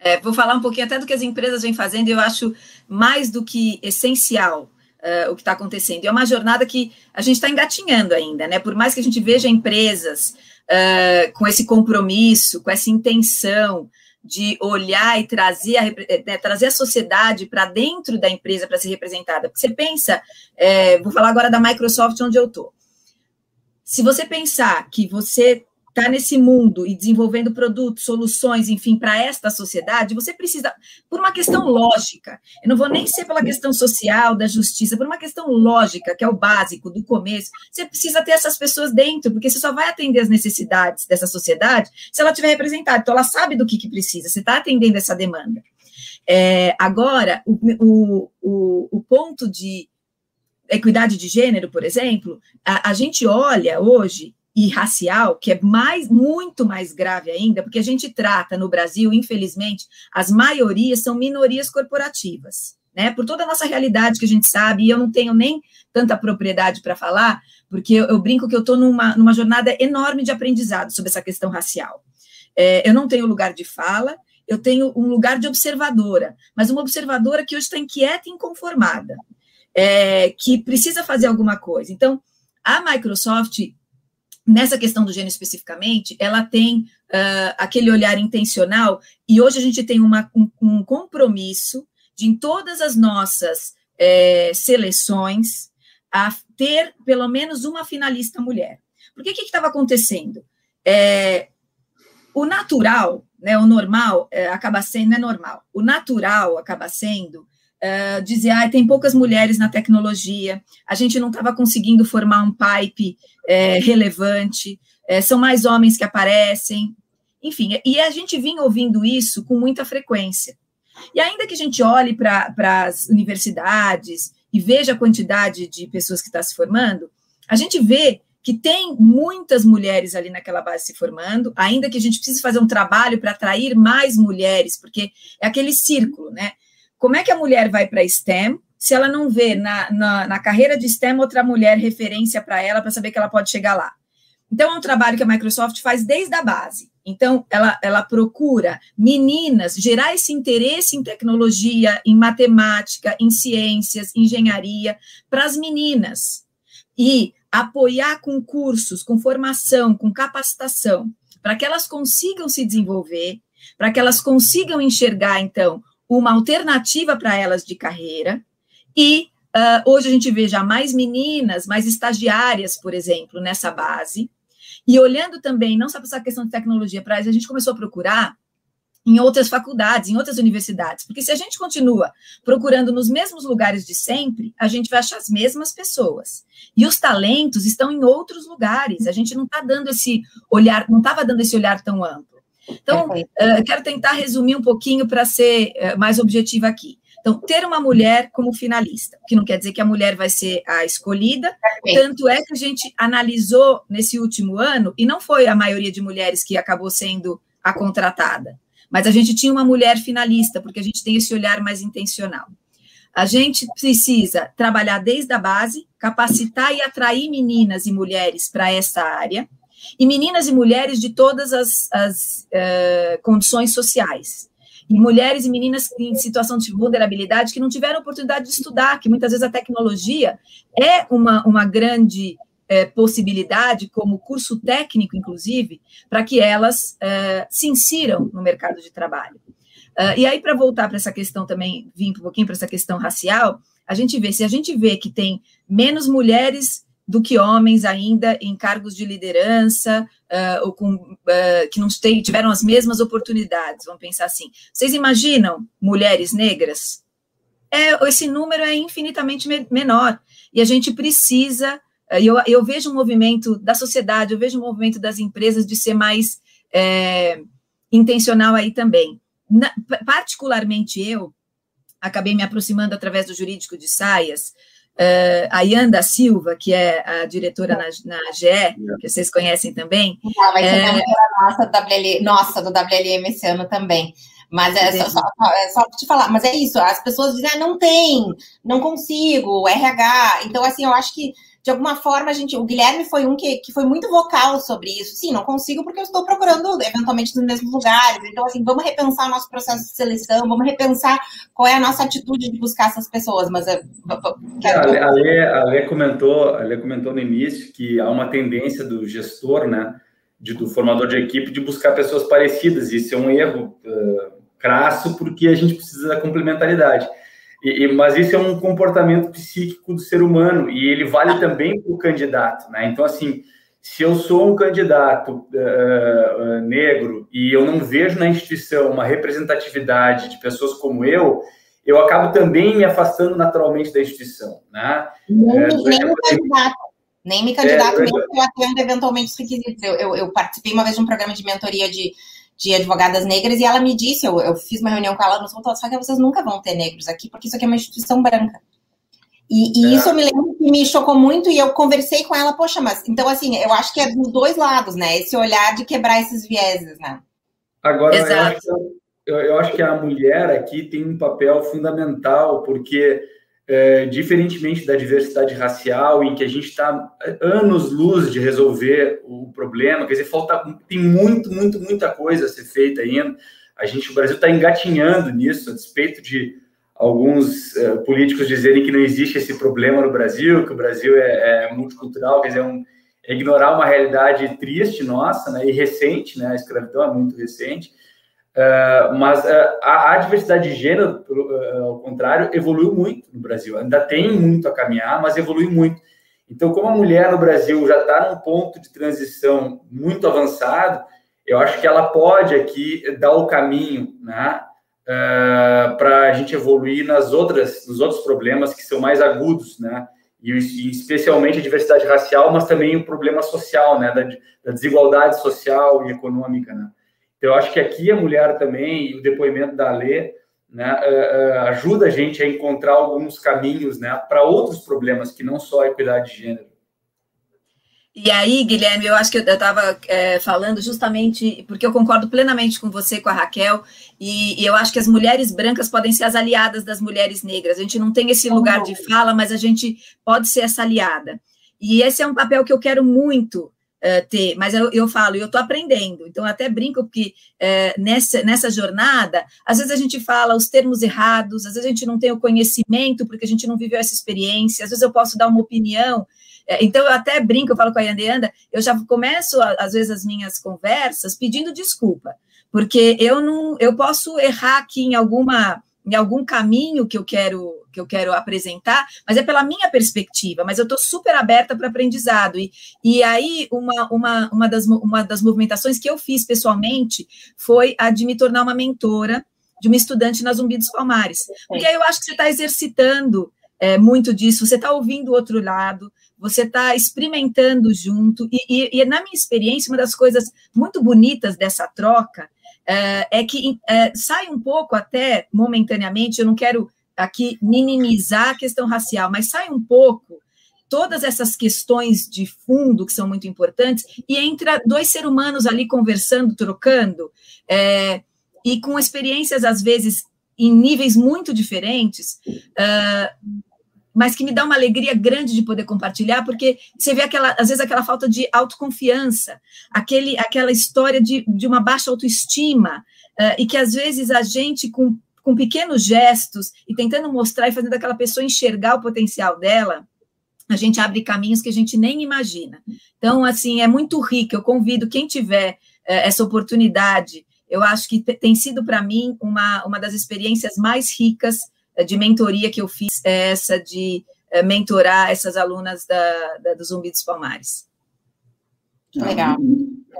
É, vou falar um pouquinho até do que as empresas vêm fazendo, eu acho mais do que essencial uh, o que está acontecendo. E é uma jornada que a gente está engatinhando ainda, né? Por mais que a gente veja empresas uh, com esse compromisso, com essa intenção de olhar e trazer a, né, trazer a sociedade para dentro da empresa para ser representada. Porque você pensa, é, vou falar agora da Microsoft, onde eu estou. Se você pensar que você está nesse mundo e desenvolvendo produtos, soluções, enfim, para esta sociedade, você precisa, por uma questão lógica, eu não vou nem ser pela questão social, da justiça, por uma questão lógica, que é o básico do começo, você precisa ter essas pessoas dentro, porque você só vai atender as necessidades dessa sociedade se ela estiver representada. Então, ela sabe do que, que precisa, você está atendendo essa demanda. É, agora, o, o, o, o ponto de equidade de gênero, por exemplo, a, a gente olha hoje e racial, que é mais muito mais grave ainda, porque a gente trata no Brasil, infelizmente, as maiorias são minorias corporativas, né? Por toda a nossa realidade que a gente sabe, e eu não tenho nem tanta propriedade para falar, porque eu, eu, brinco que eu estou numa, numa jornada enorme de aprendizado sobre essa questão racial. É, eu não tenho lugar de fala, eu tenho um lugar de observadora, mas uma observadora que hoje está inquieta e inconformada, é, que precisa fazer alguma coisa. Então, a Microsoft nessa questão do gênero especificamente, ela tem uh, aquele olhar intencional, e hoje a gente tem uma, um, um, compromisso de, em todas as nossas é, seleções, a ter pelo menos uma finalista mulher. Porque o que estava acontecendo? É, o natural, né, o normal, é, acaba sendo, não é normal, o natural acaba sendo uh, ah, tem poucas mulheres na tecnologia, a gente não estava conseguindo formar um pipe é, relevante, é, são mais homens que aparecem, enfim, e a gente vinha ouvindo isso com muita frequência. E ainda que a gente olhe para as universidades e veja a quantidade de pessoas que está se formando, a gente vê que tem muitas mulheres ali naquela base se formando, ainda que a gente precise fazer um trabalho para atrair mais mulheres, porque é aquele círculo, né? Como é que a mulher vai para STEM se ela não vê na, na, na carreira de STEM outra mulher referência para ela para saber que ela pode chegar lá? Então, é um trabalho que a Microsoft faz desde a base. Então, ela, ela procura meninas gerar esse interesse em tecnologia, em matemática, em ciências, engenharia, para as meninas. E apoiar com cursos, com formação, com capacitação, para que elas consigam se desenvolver, para que elas consigam enxergar, então, uma alternativa para elas de carreira e uh, hoje a gente vê já mais meninas, mais estagiárias, por exemplo, nessa base. E olhando também, não só para essa questão de tecnologia, para a gente começou a procurar em outras faculdades, em outras universidades, porque se a gente continua procurando nos mesmos lugares de sempre, a gente vai achar as mesmas pessoas. E os talentos estão em outros lugares. A gente não está dando esse olhar, não estava dando esse olhar tão amplo. Então, uh, quero tentar resumir um pouquinho para ser uh, mais objetiva aqui. Então, ter uma mulher como finalista, que não quer dizer que a mulher vai ser a escolhida, tanto é que a gente analisou nesse último ano, e não foi a maioria de mulheres que acabou sendo a contratada, mas a gente tinha uma mulher finalista, porque a gente tem esse olhar mais intencional. A gente precisa trabalhar desde a base, capacitar e atrair meninas e mulheres para essa área, e meninas e mulheres de todas as, as uh, condições sociais. E mulheres e meninas em situação de vulnerabilidade que não tiveram oportunidade de estudar, que muitas vezes a tecnologia é uma, uma grande é, possibilidade, como curso técnico, inclusive, para que elas é, se insiram no mercado de trabalho. E aí, para voltar para essa questão também, vim um pouquinho para essa questão racial, a gente vê, se a gente vê que tem menos mulheres do que homens ainda em cargos de liderança, uh, ou com, uh, que não tem, tiveram as mesmas oportunidades, vamos pensar assim. Vocês imaginam mulheres negras? É, esse número é infinitamente me menor, e a gente precisa, uh, eu, eu vejo um movimento da sociedade, eu vejo um movimento das empresas de ser mais é, intencional aí também. na, particularmente eu, acabei me aproximando através do jurídico de saias, uh, a Yanda Silva, que é a diretora na, na GE, que vocês conhecem também. Ah, vai ser é... nossa, do WL, nossa, do WLM esse ano também. Mas é só, só, é só te falar, mas é isso, as pessoas dizem, ah, não tem, não consigo, RH. Então, assim, eu acho que de alguma forma, a gente, o Guilherme foi um que, que foi muito vocal sobre isso. Sim, não consigo porque eu estou procurando eventualmente nos mesmos lugares. Então, assim, vamos repensar o nosso processo de seleção, vamos repensar qual é a nossa atitude de buscar essas pessoas. Mas é, quero... a, Lê, a, Lê, comentou, a Lê comentou no início que há uma tendência do gestor, né, de, do formador de equipe, de buscar pessoas parecidas. Isso é um erro uh, crasso porque a gente precisa da complementaridade. E, mas isso é um comportamento psíquico do ser humano e ele vale também para o candidato, né? Então, assim, se eu sou um candidato uh, negro e eu não vejo na instituição uma representatividade de pessoas como eu, eu acabo também me afastando naturalmente da instituição, né? Nem, é, nem o candidato, nem me candidato, é, mesmo eu atendo eventualmente os requisitos. Eu, eu, eu participei uma vez de um programa de mentoria de de advogadas negras, e ela me disse, eu, eu fiz uma reunião com ela no Sul, só que vocês nunca vão ter negros aqui, porque isso aqui é uma instituição branca. E, e é. isso eu me lembro que me chocou muito, e eu conversei com ela, poxa, mas então assim, eu acho que é dos dois lados, né? Esse olhar de quebrar esses vieses, né? Agora, eu acho, que, eu, eu acho que a mulher aqui tem um papel fundamental, porque é, diferentemente da diversidade racial, em que a gente está anos-luz de resolver o problema, quer dizer, falta, tem muito, muito, muita coisa a ser feita ainda. A gente, o Brasil está engatinhando nisso, a despeito de alguns é, políticos dizerem que não existe esse problema no Brasil, que o Brasil é, é multicultural, quer dizer, é um, é ignorar uma realidade triste nossa, né, e recente, né, a escravidão é muito recente, Uh, mas uh, a, a, diversidade de gênero, uh, ao contrário, evoluiu muito no Brasil. Ainda tem muito a caminhar, mas evoluiu muito. Então, como a mulher no Brasil já está num ponto de transição muito avançado, eu acho que ela pode aqui dar o caminho, né, para a gente evoluir nas outras, nos outros problemas que são mais agudos, né, e, e especialmente a diversidade racial, mas também o problema social, né, da, da desigualdade social e econômica, né. Então, eu acho que aqui a mulher também, e o depoimento da Lê, né, uh, uh, ajuda a gente a encontrar alguns caminhos né, para outros problemas que não só a equidade de gênero. E aí, Guilherme, eu acho que eu estava é, falando justamente porque eu concordo plenamente com você, com a Raquel, e, e, eu acho que as mulheres brancas podem ser as aliadas das mulheres negras. A gente não tem esse lugar de fala, mas a gente pode ser essa aliada. E esse é um papel que eu quero muito uh, ter, mas eu, eu falo, eu estou aprendendo, então eu até brinco porque uh, nessa, nessa jornada, às vezes a gente fala os termos errados, às vezes a gente não tem o conhecimento porque a gente não viveu essa experiência, às vezes eu posso dar uma opinião, eh, então eu até brinco, eu falo com a Yanda, eu já começo, às vezes, as minhas conversas pedindo desculpa, porque eu não, eu posso errar aqui em alguma em algum caminho que eu quero que eu quero apresentar, mas é pela minha perspectiva, mas eu estou super aberta para aprendizado. E, e aí, uma, uma, uma, das, uma das movimentações que eu fiz pessoalmente foi a de me tornar uma mentora de uma estudante na Zumbi dos Palmares. Porque aí eu acho que você está exercitando é, muito disso, você está ouvindo o outro lado, você está experimentando junto, e, e, e, na minha experiência, uma das coisas muito bonitas dessa troca é, é que é, sai um pouco até momentaneamente, eu não quero aqui minimizar a questão racial, mas sai um pouco todas essas questões de fundo que são muito importantes e entra dois seres humanos ali conversando, trocando, é, e com experiências às vezes em níveis muito diferentes, uh, mas que me dá uma alegria grande de poder compartilhar, porque você vê aquela, às vezes aquela falta de autoconfiança, aquele, aquela história de, de uma baixa autoestima, uh, e que às vezes a gente, com com pequenos gestos e tentando mostrar e fazendo aquela pessoa enxergar o potencial dela, a gente abre caminhos que a gente nem imagina. Então, assim, é muito rico. Eu convido quem tiver eh, essa oportunidade. Eu acho que tem sido para mim uma, uma das experiências mais ricas eh, de mentoria que eu fiz, é essa de eh, mentorar essas alunas da, da, do Zumbi dos Palmares. Legal.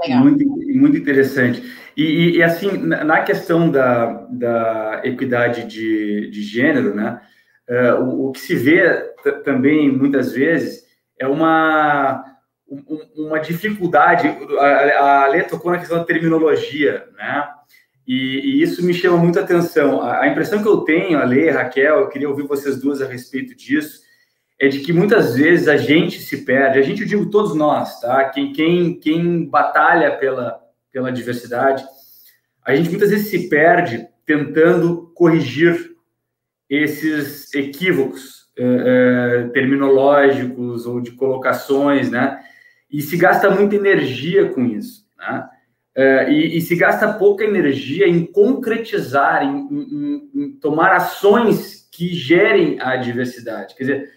Muito, muito interessante. E, e, e, assim, na questão da, da equidade de, de gênero, né, uh, o, o, que se vê também, muitas vezes, é uma, um, uma dificuldade, a, a Lê tocou na questão da terminologia, né, E, e, isso me chama muita atenção. A, a, impressão que eu tenho, Ale, Raquel, eu queria ouvir vocês duas a respeito disso, é de que muitas vezes a gente se perde, a gente, eu digo todos nós, tá? Quem, quem, quem batalha pela, pela diversidade, a gente muitas vezes se perde tentando corrigir esses equívocos eh, eh, terminológicos ou de colocações, né? E se gasta muita energia com isso, né? Uh, e, e, se gasta pouca energia em concretizar, em, em, em, tomar ações que gerem a diversidade. Quer dizer,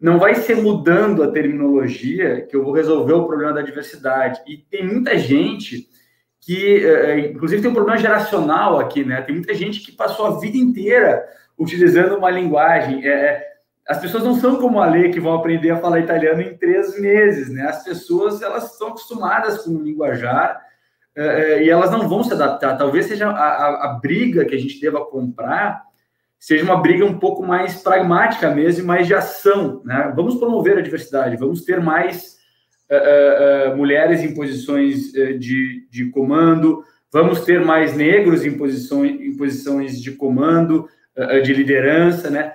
não vai ser mudando a terminologia que eu vou resolver o problema da diversidade. E tem muita gente que, uh, inclusive, tem um problema geracional aqui, né? Tem muita gente que passou a vida inteira utilizando uma linguagem. É, as pessoas não são como a lei que vão aprender a falar italiano em três meses, né? As pessoas elas estão acostumadas com o linguajar é, é, e elas não vão se adaptar. Talvez seja a, a, a, briga que a gente deva comprar seja uma briga um pouco mais pragmática mesmo, mais de ação. Né? Vamos promover a diversidade, vamos ter mais uh, uh, mulheres em posições de, de comando, vamos ter mais negros em posições, em posições de comando, de liderança, né?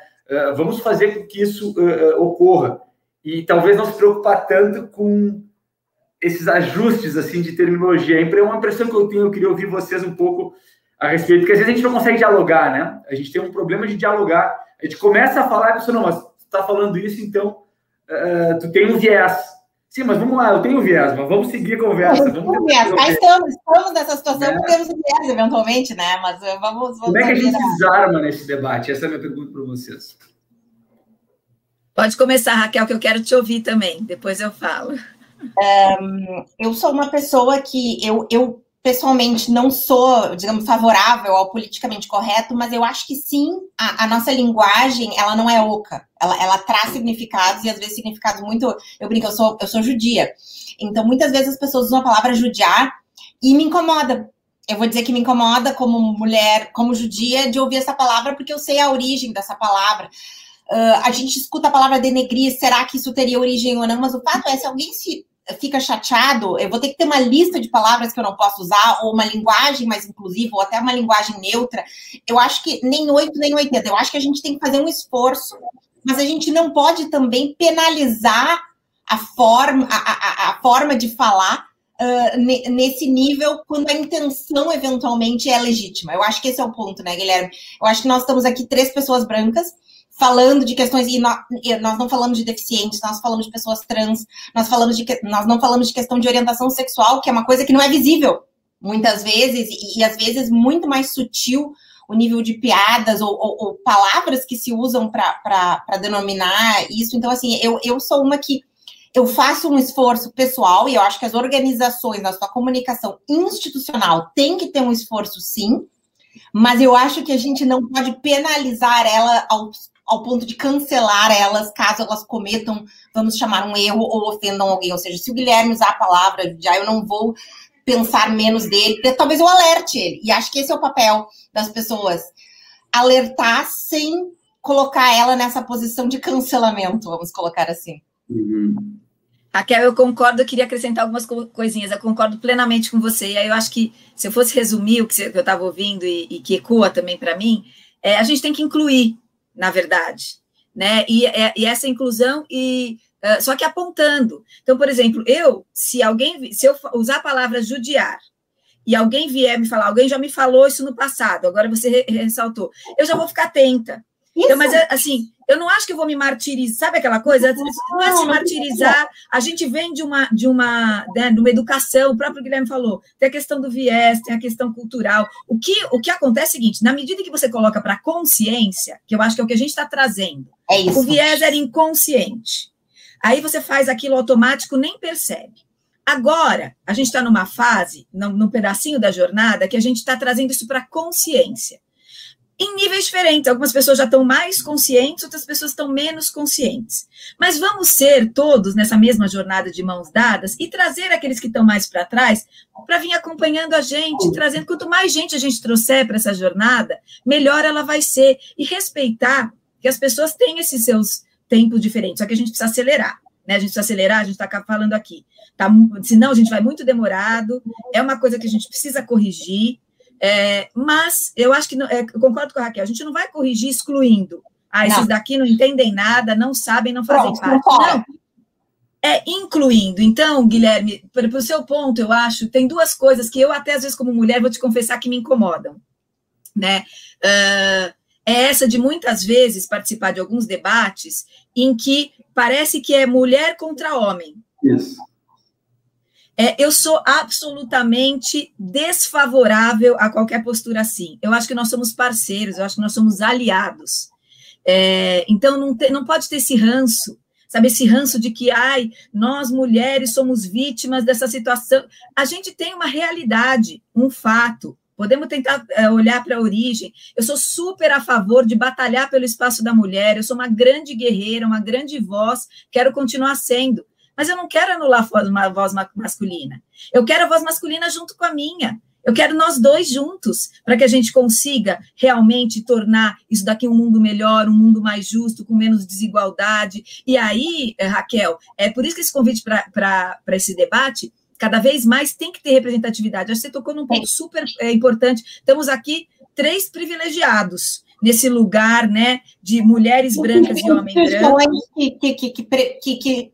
vamos fazer com que isso ocorra. E talvez não se preocupar tanto com esses ajustes assim de terminologia. É uma impressão que eu tenho, eu queria ouvir vocês um pouco a respeito, porque às vezes a gente não consegue dialogar, né? A gente tem um problema de dialogar. A gente começa a falar e a pessoa, não, mas tu está falando isso, então uh, tu tem um viés. Sim, mas vamos lá, eu tenho viés, mas vamos seguir a conversa. Vamos viés. Cá estamos, estamos nessa situação é. temos um viés, eventualmente, né? Mas vamos. vamos Como é que a gente se desarma nesse debate? Essa é a minha pergunta para vocês. Pode começar, Raquel, que eu quero te ouvir também. Depois eu falo. Um, eu sou uma pessoa que eu, eu pessoalmente não sou, digamos, favorável ao politicamente correto, mas eu acho que sim, a, a, nossa linguagem, ela não é oca. Ela, ela traz significados, e às vezes significados muito. Eu brinco, eu sou, eu sou judia. Então, muitas vezes as pessoas usam a palavra judiar e me incomoda. Eu vou dizer que me incomoda como mulher, como judia, de ouvir essa palavra, porque eu sei a origem dessa palavra. Uh, a gente escuta a palavra denegrir, será que isso teria origem ou não? Mas o fato é, se alguém se fica chateado, eu vou ter que ter uma lista de palavras que eu não posso usar, ou uma linguagem mais inclusiva, ou até uma linguagem neutra. Eu acho que nem 8, nem 80. Eu acho que a gente tem que fazer um esforço, mas a gente não pode também penalizar a forma, a, a, a forma de falar uh, nesse nível quando a intenção eventualmente é legítima. Eu acho que esse é o ponto, né, Guilherme? Eu acho que nós estamos aqui três pessoas brancas falando de questões, e nós, nós, não falamos de deficientes, nós falamos de pessoas trans, nós, falamos de, nós não falamos de questão de orientação sexual, que é uma coisa que não é visível, muitas vezes, e, e às vezes muito mais sutil o nível de piadas ou, ou, ou palavras que se usam para denominar isso. Então, assim, eu, eu sou uma que eu faço um esforço pessoal, e eu acho que as organizações, na sua comunicação institucional, tem que ter um esforço, sim, mas eu acho que a gente não pode penalizar ela aos ao ponto de cancelar elas caso elas cometam, vamos chamar um erro ou ofendam alguém. Ou seja, se o Guilherme usar a palavra, já eu não vou pensar menos dele, talvez eu alerte ele. E acho que esse é o papel das pessoas. Alertar sem colocar ela nessa posição de cancelamento, vamos colocar assim. Uhum. Raquel, eu concordo, eu queria acrescentar algumas coisinhas, eu concordo plenamente com você, e aí eu acho que, se eu fosse resumir o que eu estava ouvindo e, e, que ecoa também para mim, é, a gente tem que incluir na verdade, né? E, é, e essa inclusão e uh, só que apontando. Então, por exemplo, eu, se alguém, se eu usar a palavra judiar e alguém vier me falar, alguém já me falou isso no passado, agora você ressaltou, eu já vou ficar atenta. Então, mas assim, eu não acho que eu vou me martirizar, sabe aquela coisa? Não é se martirizar. A gente vem de uma, de uma, né, de uma educação, o próprio Guilherme falou, tem a questão do viés, tem a questão cultural. O que, o que acontece é o seguinte: na medida que você coloca para consciência, que eu acho que é o que a gente está trazendo, é o viés era inconsciente. Aí você faz aquilo automático, nem percebe. Agora, a gente está numa fase, num, num pedacinho da jornada, que a gente está trazendo isso para consciência em níveis diferentes. Algumas pessoas já estão mais conscientes, outras pessoas estão menos conscientes. Mas vamos ser todos nessa mesma jornada de mãos dadas e trazer aqueles que estão mais para trás para vir acompanhando a gente, trazendo. Quanto mais gente a gente trouxer para essa jornada, melhor ela vai ser. E respeitar que as pessoas têm esses seus tempos diferentes, só que a gente precisa acelerar. Né? A gente precisa acelerar, a gente está falando aqui. Tá, senão a gente vai muito demorado, é uma coisa que a gente precisa corrigir É, mas eu acho que, é, eu concordo com a Raquel, a gente não vai corrigir excluindo. Ah, esses não. daqui não entendem nada, não sabem, não fazem Pronto, parte. Não, é incluindo. Então, Guilherme, para o seu ponto, eu acho, tem duas coisas que eu até às vezes como mulher vou te confessar que me incomodam, né? Uh, é essa de muitas vezes participar de alguns debates em que parece que é mulher contra homem. Isso. É, eu sou absolutamente desfavorável a qualquer postura assim. Eu acho que nós somos parceiros, eu acho que nós somos aliados. É, então, não, te, não pode ter esse ranço, sabe? Esse ranço de que, ai, nós mulheres somos vítimas dessa situação. A gente tem uma realidade, um fato. Podemos tentar é, olhar para a origem. Eu sou super a favor de batalhar pelo espaço da mulher. Eu sou uma grande guerreira, uma grande voz. Quero continuar sendo. Mas eu não quero anular a voz masculina. Eu quero a voz masculina junto com a minha. Eu quero nós dois juntos, para que a gente consiga realmente tornar isso daqui um mundo melhor, um mundo mais justo, com menos desigualdade. E aí, eh, Raquel, é por isso que esse convite para esse debate cada vez mais tem que ter representatividade. Acho que você tocou num ponto super é, importante. Estamos aqui três privilegiados nesse lugar, né, de mulheres brancas e homens brancos. Que, que, que, que,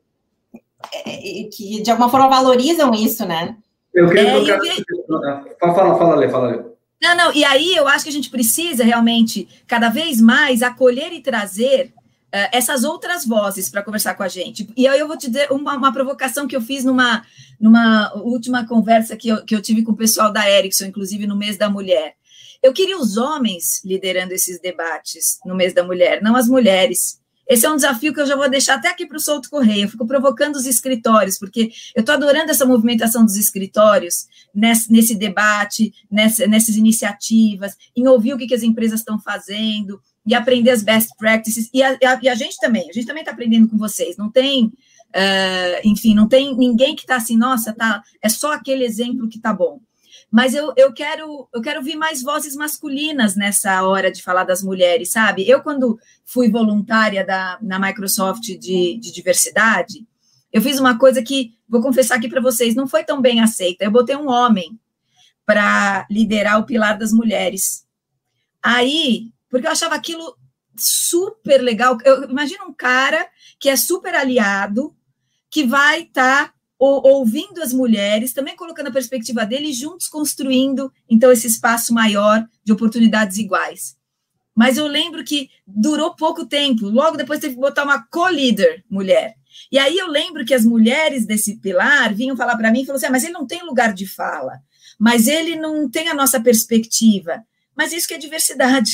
que, que, de alguma forma valorizam isso, né? Eu queria é, tocar... eu... Fala, fala, Lê, fala, Lê. Não, não, e aí eu acho que a gente precisa realmente, cada vez mais, acolher e trazer Uh, essas outras vozes para conversar com a gente. E aí eu vou te dizer uma, uma, provocação que eu fiz numa, numa última conversa que eu, que eu tive com o pessoal da Ericsson, inclusive no mês da mulher. Eu queria os homens liderando esses debates no mês da mulher, não as mulheres. Esse é um desafio que eu já vou deixar até aqui para o Solto Correio. Eu fico provocando os escritórios, porque eu estou adorando essa movimentação dos escritórios nesse, nesse debate, nessa, nessas iniciativas, em ouvir o que, que as empresas estão fazendo e aprender as best practices. E a, e a gente também, a gente também está aprendendo com vocês. Não tem, uh, enfim, não tem ninguém que está assim, nossa, tá, é só aquele exemplo que está bom mas eu, eu quero eu quero ouvir mais vozes masculinas nessa hora de falar das mulheres, sabe? Eu, quando fui voluntária da, na Microsoft de, de diversidade, eu fiz uma coisa que, vou confessar aqui para vocês, não foi tão bem aceita. Eu botei um homem para liderar o pilar das mulheres. Aí, porque eu achava aquilo super legal. Eu imagino um cara que é super aliado, que vai estar tá ouvindo as mulheres, também colocando a perspectiva deles, juntos construindo, então, esse espaço maior de oportunidades iguais. Mas eu lembro que durou pouco tempo, logo depois teve que botar uma co-líder mulher. E aí eu lembro que as mulheres desse pilar vinham falar para mim e falaram assim: ah, mas ele não tem lugar de fala, mas ele não tem a nossa perspectiva. Mas isso que é diversidade.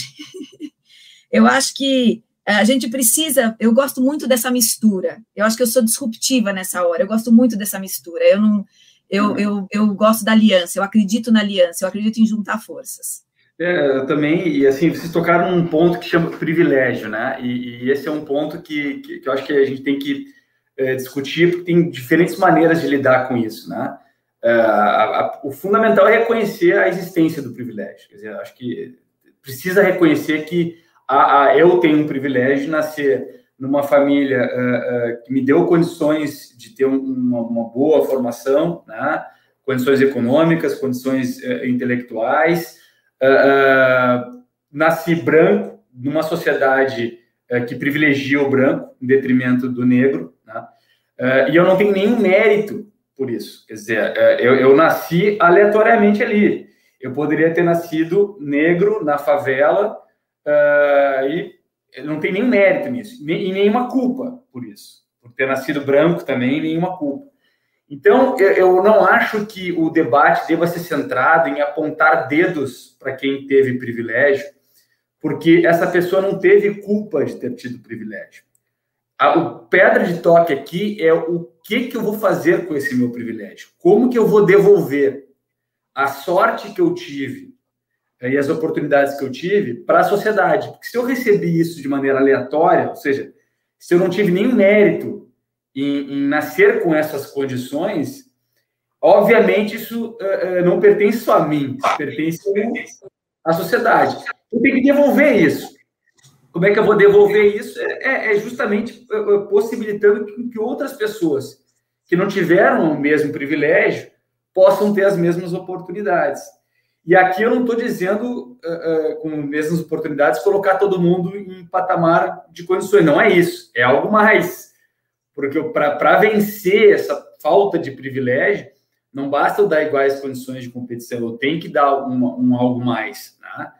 eu acho que a gente precisa, eu gosto muito dessa mistura. Eu acho que eu sou disruptiva nessa hora. Eu gosto muito dessa mistura. Eu não, eu, uhum. eu, eu gosto da aliança. Eu acredito na aliança. Eu acredito em juntar forças. É, eu também, e assim, vocês tocaram num ponto que chama privilégio, né? E, e esse é um ponto que, que, que, eu acho que a gente tem que é, discutir, porque tem diferentes maneiras de lidar com isso, né? É, a, a, o fundamental é reconhecer a existência do privilégio. Quer dizer, acho que precisa reconhecer que a, a, eu tenho um privilégio de nascer numa família uh, uh, que me deu condições de ter um, uma, uma, boa formação, né? condições econômicas, condições uh, intelectuais. nasci branco numa sociedade que privilegia o branco em detrimento do negro, né? e eu não tenho nenhum mérito por isso. Quer dizer, eu, eu nasci aleatoriamente ali. Eu poderia ter nascido negro na favela Uh, e não tem nenhum mérito nisso, e nenhuma culpa por isso. Por ter nascido branco também, nenhuma culpa. Então, eu não acho que o debate deva ser centrado em apontar dedos para quem teve privilégio, porque essa pessoa não teve culpa de ter tido privilégio. A, pedra de toque aqui é o que, que eu vou fazer com esse meu privilégio? Como que eu vou devolver a sorte que eu tive e as oportunidades que eu tive para a sociedade. Porque se eu recebi isso de maneira aleatória, ou seja, se eu não tive nenhum mérito em, em nascer com essas condições, obviamente isso uh, não pertence só a mim, pertence à sociedade. Eu tenho que devolver isso. Como é que eu vou devolver isso? É, é, é justamente uh, possibilitando que, que outras pessoas que não tiveram o mesmo privilégio possam ter as mesmas oportunidades. E aqui eu não estou dizendo, uh, uh, com as mesmas oportunidades, colocar todo mundo em patamar de condições. Não é isso. É algo mais. Porque para vencer essa falta de privilégio, não basta eu dar iguais condições de competição, eu tenho que dar um algo mais. Né?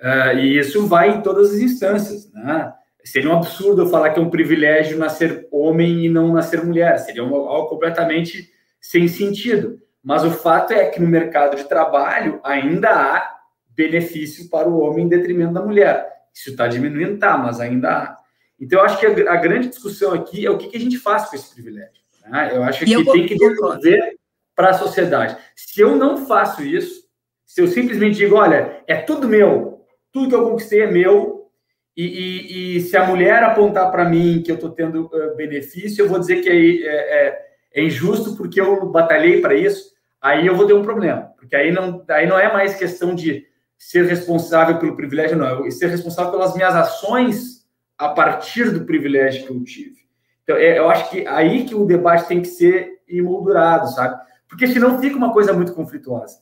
Uh, e isso vai em todas as instâncias. Né? Seria um absurdo eu falar que é um privilégio nascer homem e não nascer mulher. Seria um, algo completamente sem sentido. Mas o fato é que no mercado de trabalho ainda há benefício para o homem em detrimento da mulher. Isso está diminuindo, tá, mas ainda há. Então, eu acho que a, a grande discussão aqui é o que, que, a gente faz com esse privilégio. Né? Eu acho que eu tem que devolver para a sociedade. Se eu não faço isso, se eu simplesmente digo, olha, é tudo meu, tudo que eu conquistei é meu, e, e, e se a mulher apontar para mim que eu estou tendo uh, benefício, eu vou dizer que é, é, é injusto porque eu batalhei para isso, aí eu vou ter um problema, porque aí não, aí não é mais questão de ser responsável pelo privilégio, não, é ser responsável pelas minhas ações a partir do privilégio que eu tive. Então, é, eu acho que aí que o debate tem que ser emoldurado, sabe? Porque senão fica uma coisa muito conflituosa.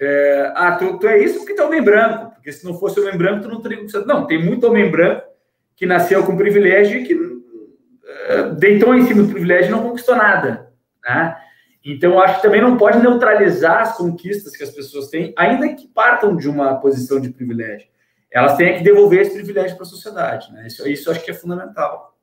É, ah, tu, tu, é isso porque tu é homem branco, porque se não fosse homem branco, tu não teria. Não, tem muito homem branco que nasceu com privilégio e que é, deitou em cima do privilégio e não conquistou nada. Né? Então, acho que também não pode neutralizar as conquistas que as pessoas têm, ainda que partam de uma posição de privilégio. Elas têm que devolver esse privilégio para a sociedade. Né? Isso, isso acho que é fundamental.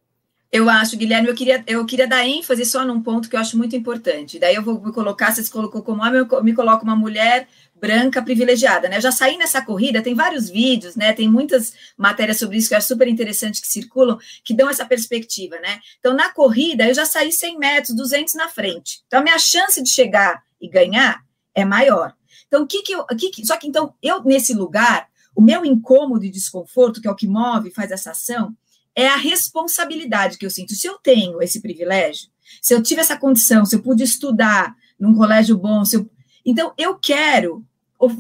Eu acho, Guilherme, eu queria, eu queria dar ênfase só num ponto que eu acho muito importante. Daí eu vou me colocar, você se colocou como homem, eu me coloco uma mulher branca privilegiada, né? Eu já saí nessa corrida, tem vários vídeos, né? Tem muitas matérias sobre isso que acho super interessante que circulam, que dão essa perspectiva, né? Então, na corrida, eu já saí 100 metros, 200 na frente. Então, a minha chance de chegar e ganhar é maior. Então, o que que eu. Que que, só que, então, eu, nesse lugar, o meu incômodo e desconforto, que é o que move, faz essa ação, é a responsabilidade que eu sinto. Se eu tenho esse privilégio, se eu tive essa condição, se eu pude estudar num colégio bom, se eu... então eu quero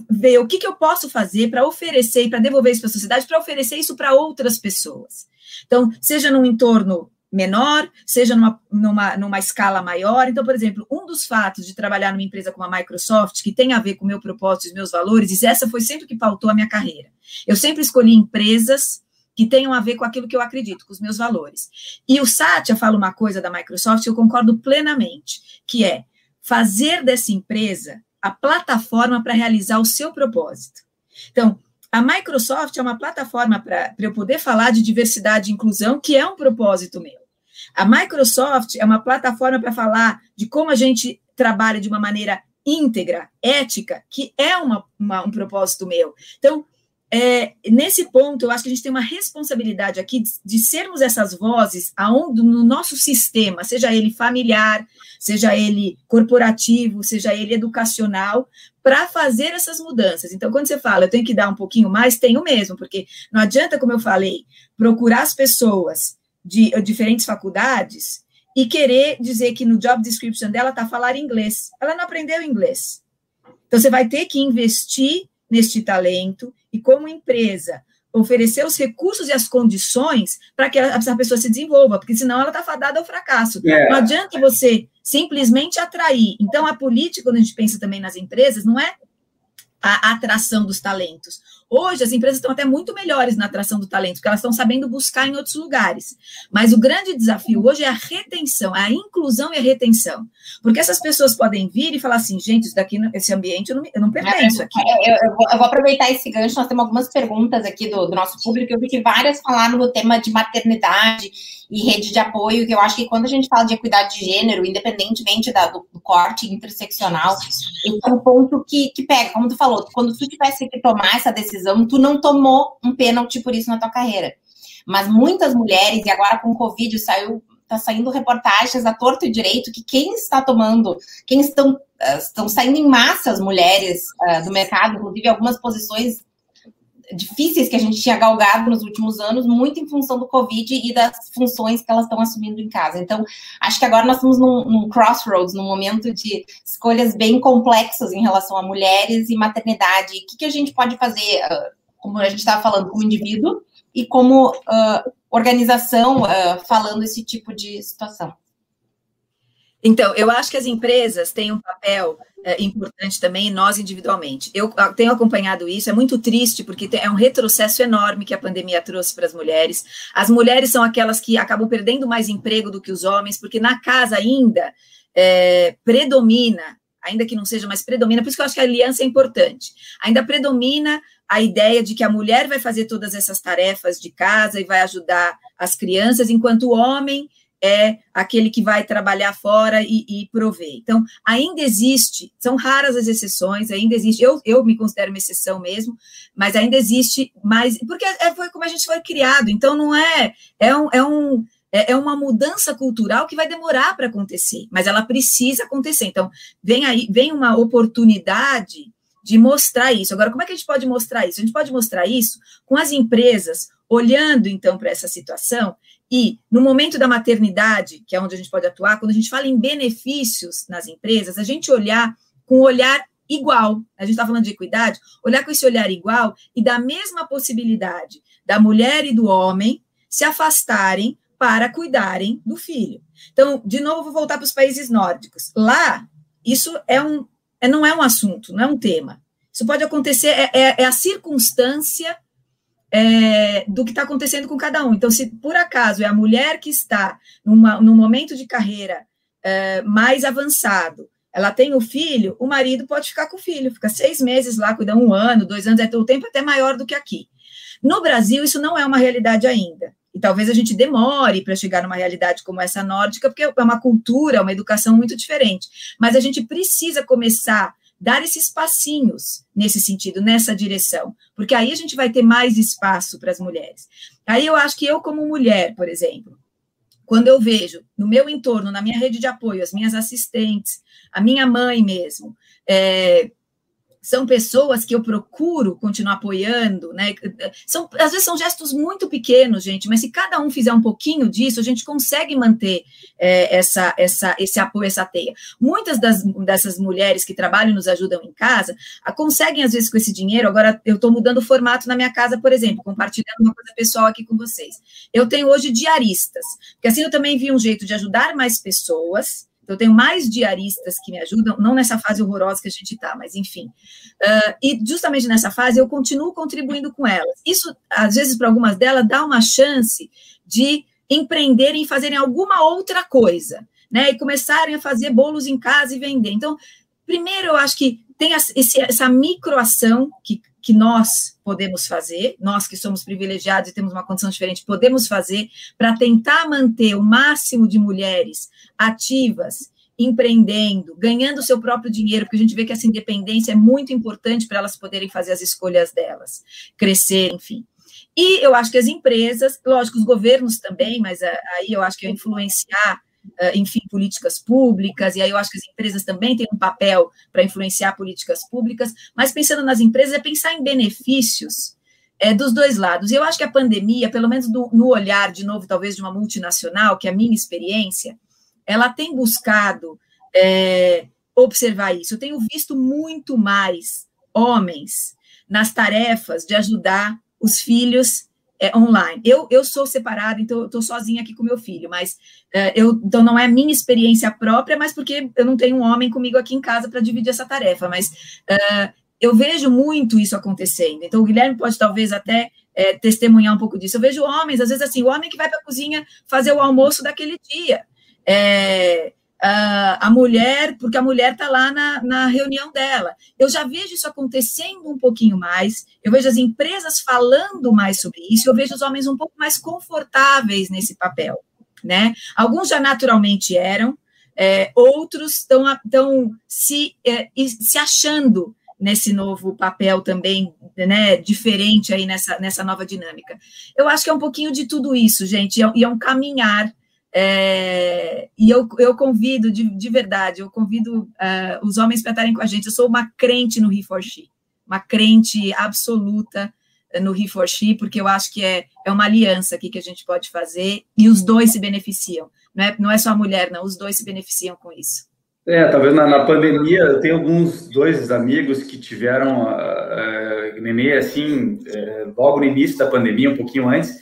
ver o que, que eu posso fazer para oferecer para devolver isso para a sociedade, para oferecer isso para outras pessoas. Então, seja num entorno menor, seja numa, numa, numa escala maior. Então, por exemplo, um dos fatos de trabalhar numa empresa como a Microsoft, que tem a ver com o meu propósito e os meus valores, e essa foi sempre que pautou a minha carreira. Eu sempre escolhi empresas que tenham a ver com aquilo que eu acredito, com os meus valores. E o Satya fala uma coisa da Microsoft, eu concordo plenamente, que é fazer dessa empresa a plataforma para realizar o seu propósito. Então, a Microsoft é uma plataforma para eu poder falar de diversidade e inclusão, que é um propósito meu. A Microsoft é uma plataforma para falar de como a gente trabalha de uma maneira íntegra, ética, que é uma, uma, um propósito meu. Então, é, nesse ponto, eu acho que a gente tem uma responsabilidade aqui de, de sermos essas vozes aonde, no nosso sistema, seja ele familiar, seja ele corporativo, seja ele educacional, para fazer essas mudanças. Então, quando você fala, eu tenho que dar um pouquinho mais, tenho mesmo, porque não adianta, como eu falei, procurar as pessoas de diferentes faculdades e querer dizer que no job description dela está falar inglês. Ela não aprendeu inglês. Então, você vai ter que investir neste talento e, como empresa, oferecer os recursos e as condições para que essa pessoa se desenvolva, porque senão ela está fadada ao fracasso. É. Não adianta você simplesmente atrair. Então, a política, quando a gente pensa também nas empresas, não é a atração dos talentos. Hoje, as empresas estão até muito melhores na atração do talento, porque elas estão sabendo buscar em outros lugares. Mas o grande desafio hoje é a retenção, a inclusão e a retenção. Porque essas pessoas podem vir e falar assim, gente, isso daqui, esse ambiente, eu não, eu não pertenço aqui. Eu, eu, vou, eu, vou, aproveitar esse gancho, nós temos algumas perguntas aqui do, do nosso público, eu vi que várias falaram do tema de maternidade e rede de apoio, que eu acho que quando a gente fala de equidade de gênero, independentemente da, do, do, corte interseccional, esse é um ponto que, que pega, como tu falou, quando tu tivesse que tomar essa decisão, tu não tomou um pênalti por isso na tua carreira. Mas muitas mulheres, e agora com o Covid saiu, tá saindo reportagens a torto e direito que quem está tomando, quem estão, uh, estão saindo em massa as mulheres uh, do mercado, inclusive algumas posições difíceis que a gente tinha galgado nos últimos anos, muito em função do Covid e das funções que elas estão assumindo em casa. Então, acho que agora nós estamos num, num crossroads, num momento de escolhas bem complexas em relação a mulheres e maternidade. O que, que a gente pode fazer, uh, como a gente estava falando, como indivíduo e como uh, organização, uh, falando esse tipo de situação? Então, eu acho que as empresas têm um papel é, importante também, nós individualmente. Eu tenho acompanhado isso, é muito triste, porque é um retrocesso enorme que a pandemia trouxe para as mulheres. As mulheres são aquelas que acabam perdendo mais emprego do que os homens, porque na casa ainda é, predomina, ainda que não seja, mas predomina, por isso que eu acho que a aliança é importante. Ainda predomina a ideia de que a mulher vai fazer todas essas tarefas de casa e vai ajudar as crianças, enquanto o homem é aquele que vai trabalhar fora e, e prover. Então, ainda existe, são raras as exceções, ainda existe, eu, eu me considero uma exceção mesmo, mas ainda existe mais, porque é, foi como a gente foi criado, então não é, é um, é um é, é uma mudança cultural que vai demorar para acontecer, mas ela precisa acontecer. Então, vem aí, vem uma oportunidade de mostrar isso. Agora, como é que a gente pode mostrar isso? A gente pode mostrar isso com as empresas olhando então para essa situação e no momento da maternidade, que é onde a gente pode atuar, quando a gente fala em benefícios nas empresas, a gente olhar com olhar igual. A gente está falando de equidade, olhar com esse olhar igual e da mesma possibilidade da mulher e do homem se afastarem para cuidarem do filho. Então, de novo, vou voltar para os países nórdicos. Lá, isso é um, é, não é um assunto, não é um tema. Isso pode acontecer, é, é, é a circunstância é, do que está acontecendo com cada um. Então, se por acaso é a mulher que está numa, num momento de carreira é, mais avançado, ela tem o filho, o marido pode ficar com o filho, fica seis meses lá, cuida um ano, dois anos, é o tempo até maior do que aqui. No Brasil, isso não é uma realidade ainda. E talvez a gente demore para chegar numa realidade como essa nórdica, porque é uma cultura, uma educação muito diferente. Mas a gente precisa começar dar esses passinhos nesse sentido, nessa direção, porque aí a gente vai ter mais espaço para as mulheres. Aí eu acho que eu, como mulher, por exemplo, quando eu vejo no meu entorno, na minha rede de apoio, as minhas assistentes, a minha mãe mesmo, é, são pessoas que eu procuro continuar apoiando, né? São, às vezes são gestos muito pequenos, gente, mas se cada um fizer um pouquinho disso, a gente consegue manter é, essa, essa, esse apoio, essa teia. Muitas das, dessas mulheres que trabalham e nos ajudam em casa a, conseguem, às vezes, com esse dinheiro. Agora, eu estou mudando o formato na minha casa, por exemplo, compartilhando uma coisa pessoal aqui com vocês. Eu tenho hoje diaristas, porque assim eu também vi um jeito de ajudar mais pessoas então, eu tenho mais diaristas que me ajudam, não nessa fase horrorosa que a gente está, mas enfim. Uh, e justamente nessa fase eu continuo contribuindo com elas. Isso, às vezes, para algumas delas, dá uma chance de empreenderem e fazerem alguma outra coisa, né? E começarem a fazer bolos em casa e vender. Então, primeiro, eu acho que tem esse, essa microação que que nós podemos fazer, nós que somos privilegiados e temos uma condição diferente, podemos fazer para tentar manter o máximo de mulheres ativas, empreendendo, ganhando seu próprio dinheiro, porque a gente vê que essa independência é muito importante para elas poderem fazer as escolhas delas, crescer, enfim. E eu acho que as empresas, lógico, os governos também, mas eh, aí eu acho que é influenciar enfim, políticas públicas, e aí eu acho que as empresas também têm um papel para influenciar políticas públicas, mas pensando nas empresas é pensar em benefícios é, dos dois lados. E eu acho que a pandemia, pelo menos do, no olhar, de novo, talvez de uma multinacional, que é a minha experiência, ela tem buscado é, observar isso. Eu tenho visto muito mais homens nas tarefas de ajudar os filhos é, online. Eu, eu sou separada, então eu estou sozinha aqui com meu filho, mas é, eu, então não é minha experiência própria, mas porque eu não tenho um homem comigo aqui em casa para dividir essa tarefa, mas é, eu vejo muito isso acontecendo. Então o Guilherme pode talvez até é, testemunhar um pouco disso. Eu vejo homens, às vezes assim, o homem que vai para a cozinha fazer o almoço daquele dia. É, uh, a mulher, porque a mulher está lá na, na reunião dela. Eu já vejo isso acontecendo um pouquinho mais, eu vejo as empresas falando mais sobre isso, eu vejo os homens um pouco mais confortáveis nesse papel, né? Alguns já naturalmente eram, é, outros estão se, é, se achando nesse novo papel também, né, diferente aí nessa, nessa nova dinâmica. Eu acho que é um pouquinho de tudo isso, gente, e é um caminhar é, e eu, eu convido, de, de verdade, eu convido uh, os homens para estarem com a gente. Eu sou uma crente no He uma crente absoluta no He porque eu acho que é, é uma aliança aqui que a gente pode fazer e os dois se beneficiam. Não é, não é só a mulher, não, os dois se beneficiam com isso. É, talvez na, na pandemia, eu tenho alguns dois amigos que tiveram uh, uh, assim, uh, logo no início da pandemia, um pouquinho antes,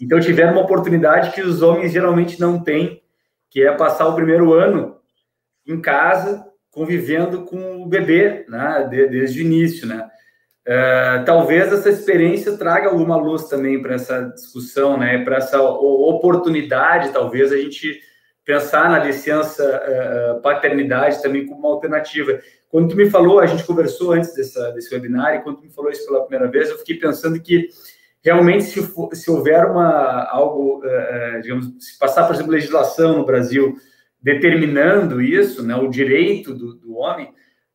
então tiveram uma oportunidade que os homens geralmente não têm, que é passar o primeiro ano em casa, convivendo com o bebê, né, desde o início, né. Uh, talvez essa experiência traga alguma luz também para essa discussão, né, para essa oportunidade, talvez a gente pensar na licença uh, paternidade também como uma alternativa. Quando tu me falou, a gente conversou antes dessa, desse webinar, e quando tu me falou isso pela primeira vez, eu fiquei pensando que realmente se, for, se houver uma algo, uh, digamos, se passar, por exemplo, legislação no Brasil determinando isso, né, o direito do, do homem,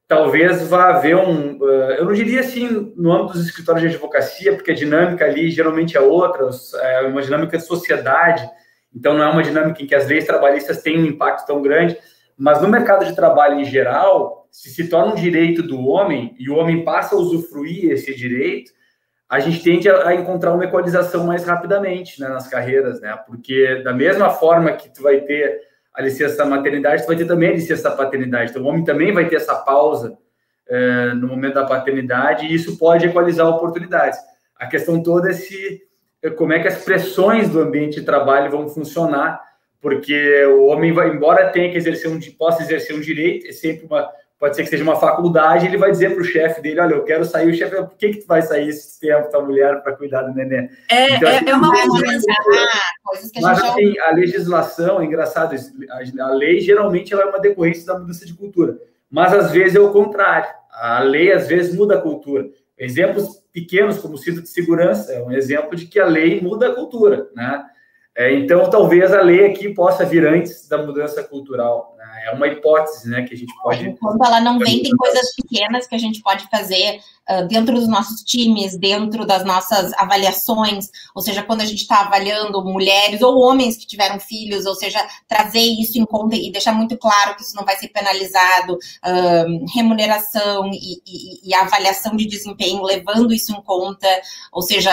talvez vá haver um, uh, eu não diria assim no âmbito dos escritórios de advocacia, porque a dinâmica ali geralmente é outra, é uma dinâmica de sociedade, então não é uma dinâmica em que as leis trabalhistas têm um impacto tão grande, mas no mercado de trabalho em geral, se se torna um direito do homem e o homem passa a usufruir esse direito, a gente tende a, encontrar uma equalização mais rapidamente né, nas carreiras, né? Porque da mesma forma que tu vai ter a licença maternidade, tu vai ter também a licença paternidade. Então, o homem também vai ter essa pausa é, no momento da paternidade e isso pode equalizar oportunidades. A questão toda é se é, como é que as pressões do ambiente de trabalho vão funcionar, porque o homem vai, embora tenha que exercer um, possa exercer um direito, é sempre uma pode ser que seja uma faculdade, ele vai dizer para o chefe dele, olha, eu quero sair, o chefe, por que que tu vai sair esse tempo, tua mulher, para cuidar do neném? É, então, é, é uma mudança. Mas, assim, a legislação, é engraçado, a, a lei, geralmente, ela é uma decorrência da mudança de cultura, mas, às vezes, é o contrário. A lei, às vezes, muda a cultura. Exemplos pequenos, como o cinto de segurança, é um exemplo de que a lei muda a cultura, né? É, então, talvez a lei aqui possa vir antes da mudança cultural é uma hipótese, né, que a gente pode. Enquanto ela não vem, tem coisas pequenas que a gente pode fazer uh, dentro dos nossos times, dentro das nossas avaliações, ou seja, quando a gente está avaliando mulheres ou homens que tiveram filhos, ou seja, trazer isso em conta e deixar muito claro que isso não vai ser penalizado, uh, remuneração e, e, e, avaliação de desempenho, levando isso em conta, ou seja,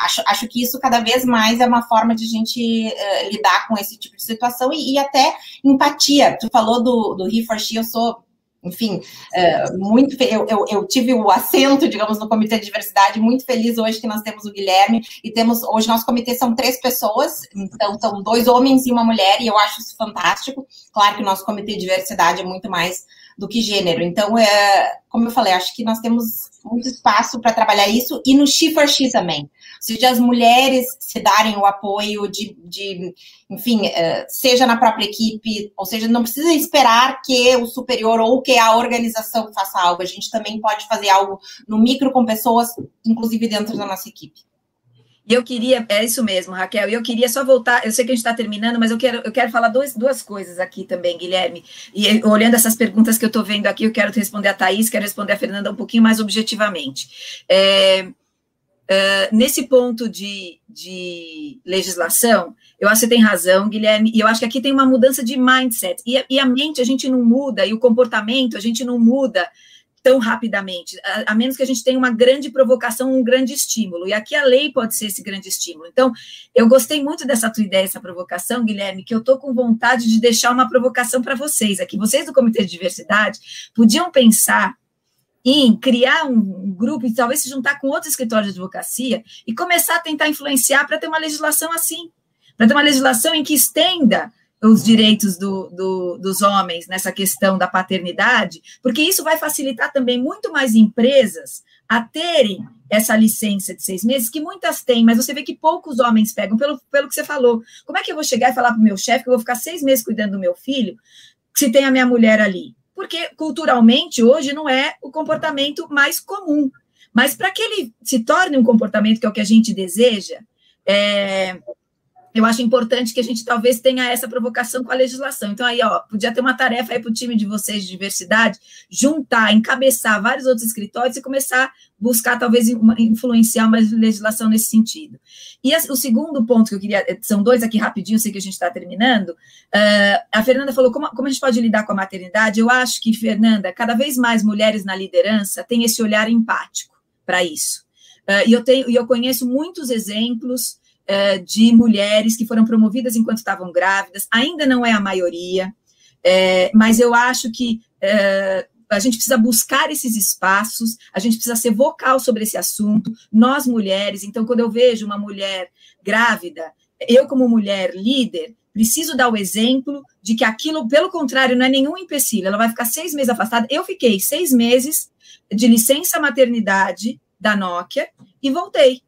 acho, acho que isso cada vez mais é uma forma de a gente uh, lidar com esse tipo de situação e, e até empatia. Tu falou do, do He for She, eu sou enfim, é, muito eu, eu, eu, tive o assento, digamos, no comitê de diversidade, muito feliz hoje que nós temos o Guilherme e temos hoje nosso comitê são três pessoas, então são dois homens e uma mulher e eu acho isso fantástico. Claro que o nosso comitê de diversidade é muito mais do que gênero. Então, é, como eu falei, acho que nós temos muito espaço para trabalhar isso e no She for She também seja as mulheres se darem o apoio de, de enfim, eh, seja na própria equipe, ou seja, não precisa esperar que o superior ou que a organização faça algo, a gente também pode fazer algo no micro com pessoas, inclusive dentro da nossa equipe. E eu queria, é isso mesmo, Raquel, e eu queria só voltar, eu sei que a gente está terminando, mas eu quero, eu quero falar dois, duas coisas aqui também, Guilherme. E olhando essas perguntas que eu estou vendo aqui, eu quero responder a Thaís, quero responder a Fernanda um pouquinho mais objetivamente. É, Uh, nesse ponto de, de, legislação, eu acho que você tem razão, Guilherme, e eu acho que aqui tem uma mudança de mindset. E, e, a mente a gente não muda, e o comportamento a gente não muda tão rapidamente, a, a, menos que a gente tenha uma grande provocação, um grande estímulo. E aqui a lei pode ser esse grande estímulo. Então, eu gostei muito dessa tua ideia, essa provocação, Guilherme, que eu estou com vontade de deixar uma provocação para vocês aqui. Vocês do Comitê de Diversidade podiam pensar em criar um grupo e talvez se juntar com outros escritórios de advocacia e começar a tentar influenciar para ter uma legislação assim, para ter uma legislação em que estenda os direitos do, do, dos homens nessa questão da paternidade, porque isso vai facilitar também muito mais empresas a terem essa licença de seis meses, que muitas têm, mas você vê que poucos homens pegam, pelo, pelo que você falou. Como é que eu vou chegar e falar para o meu chefe que eu vou ficar seis meses cuidando do meu filho, se tem a minha mulher ali? Porque culturalmente hoje não é o comportamento mais comum. Mas para que ele se torne um comportamento que é o que a gente deseja, é, eu acho importante que a gente talvez tenha essa provocação com a legislação. Então, aí, ó, podia ter uma tarefa aí para o time de vocês de diversidade, juntar, encabeçar vários outros escritórios e começar a buscar, talvez, uma, influenciar uma legislação nesse sentido. E a, o segundo ponto que eu queria, são dois aqui rapidinho, sei que a gente está terminando. Uh, a Fernanda falou como, como a gente pode lidar com a maternidade. Eu acho que, Fernanda, cada vez mais mulheres na liderança têm esse olhar empático para isso. Uh, e eu tenho, e eu conheço muitos exemplos uh, de mulheres que foram promovidas enquanto estavam grávidas, ainda não é a maioria, é, mas eu acho que é, a gente precisa buscar esses espaços, a gente precisa ser vocal sobre esse assunto, nós mulheres. Então, quando eu vejo uma mulher grávida, eu, como mulher líder, preciso dar o exemplo de que aquilo, pelo contrário, não é nenhum empecilho. Ela vai ficar seis meses afastada. Eu fiquei seis meses de licença maternidade da Nokia e voltei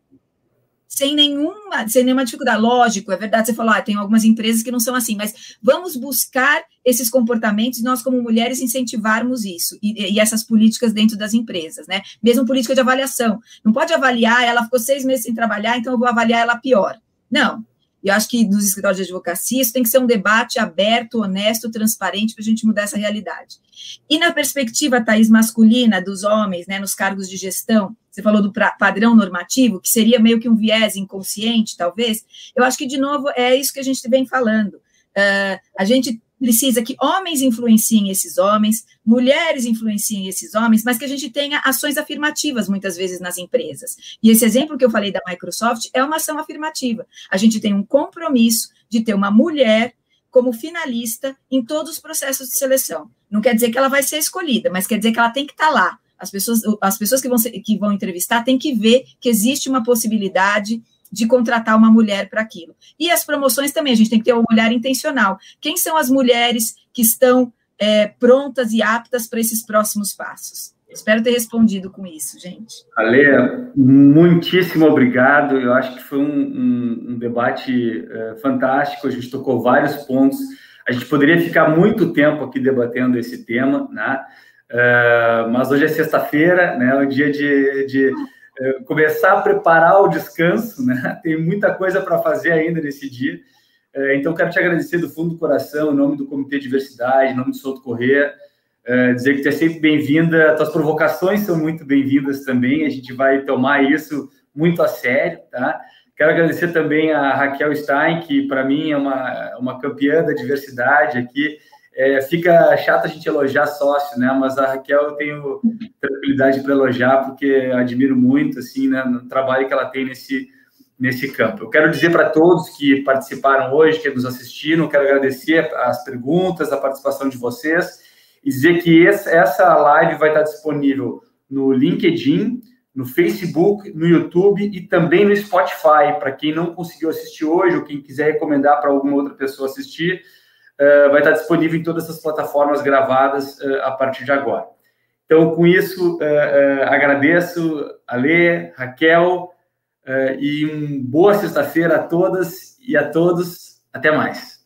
sem nenhuma, sem nenhuma dificuldade. Lógico, é verdade, você falou, ah, tem algumas empresas que não são assim, mas vamos buscar esses comportamentos nós, como mulheres, incentivarmos isso e, e, essas políticas dentro das empresas, né? Mesmo política de avaliação. Não pode avaliar, ela ficou seis meses sem trabalhar, então eu vou avaliar ela pior. Não. Eu acho que nos escritórios de advocacia isso tem que ser um debate aberto, honesto, transparente, para a gente mudar essa realidade. E na perspectiva, Thaís, masculina dos homens, né, nos cargos de gestão, você falou do padrão normativo, que seria meio que um viés inconsciente, talvez. Eu acho que, de novo, é isso que a gente vem falando. Uh, a gente precisa que homens influenciem esses homens, mulheres influenciem esses homens, mas que a gente tenha ações afirmativas muitas vezes nas empresas. E esse exemplo que eu falei da Microsoft é uma ação afirmativa. A gente tem um compromisso de ter uma mulher como finalista em todos os processos de seleção. Não quer dizer que ela vai ser escolhida, mas quer dizer que ela tem que estar lá. As pessoas, as pessoas que, vão ser, que vão entrevistar têm que ver que existe uma possibilidade de contratar uma mulher para aquilo. E as promoções também, a gente tem que ter um olhar intencional. Quem são as mulheres que estão é, prontas e aptas para esses próximos passos? Espero ter respondido com isso, gente. Ale, muitíssimo obrigado. Eu acho que foi um, um, um debate é, fantástico. A gente tocou vários pontos. A gente poderia ficar muito tempo aqui debatendo esse tema, né? É, mas hoje é sexta-feira, né? O dia de, de é, começar a preparar o descanso, né? Tem muita coisa para fazer ainda nesse dia. É, então, quero te agradecer do fundo do coração, em nome do Comitê de Diversidade, em nome do Souto Corrêa, é, dizer que tu é sempre bem-vinda, tuas provocações são muito bem-vindas também, a gente vai tomar isso muito a sério, tá? Quero agradecer também a Raquel Stein, que para mim é uma, uma campeã da diversidade aqui, é, fica chato a gente elogiar sócio, né? Mas a Raquel eu tenho tranquilidade para elogiar, porque admiro muito, assim, né, no trabalho que ela tem nesse, nesse campo. Eu quero dizer para todos que participaram hoje, que nos assistiram, quero agradecer as perguntas, a participação de vocês, e dizer que essa live vai estar disponível no LinkedIn, no Facebook, no YouTube e também no Spotify, para quem não conseguiu assistir hoje ou quem quiser recomendar para alguma outra pessoa assistir, vai estar disponível em todas essas plataformas gravadas uh, a partir de agora. Então, com isso, uh, agradeço a Lê, Raquel, e uma boa sexta-feira a todas e a todos. Até mais.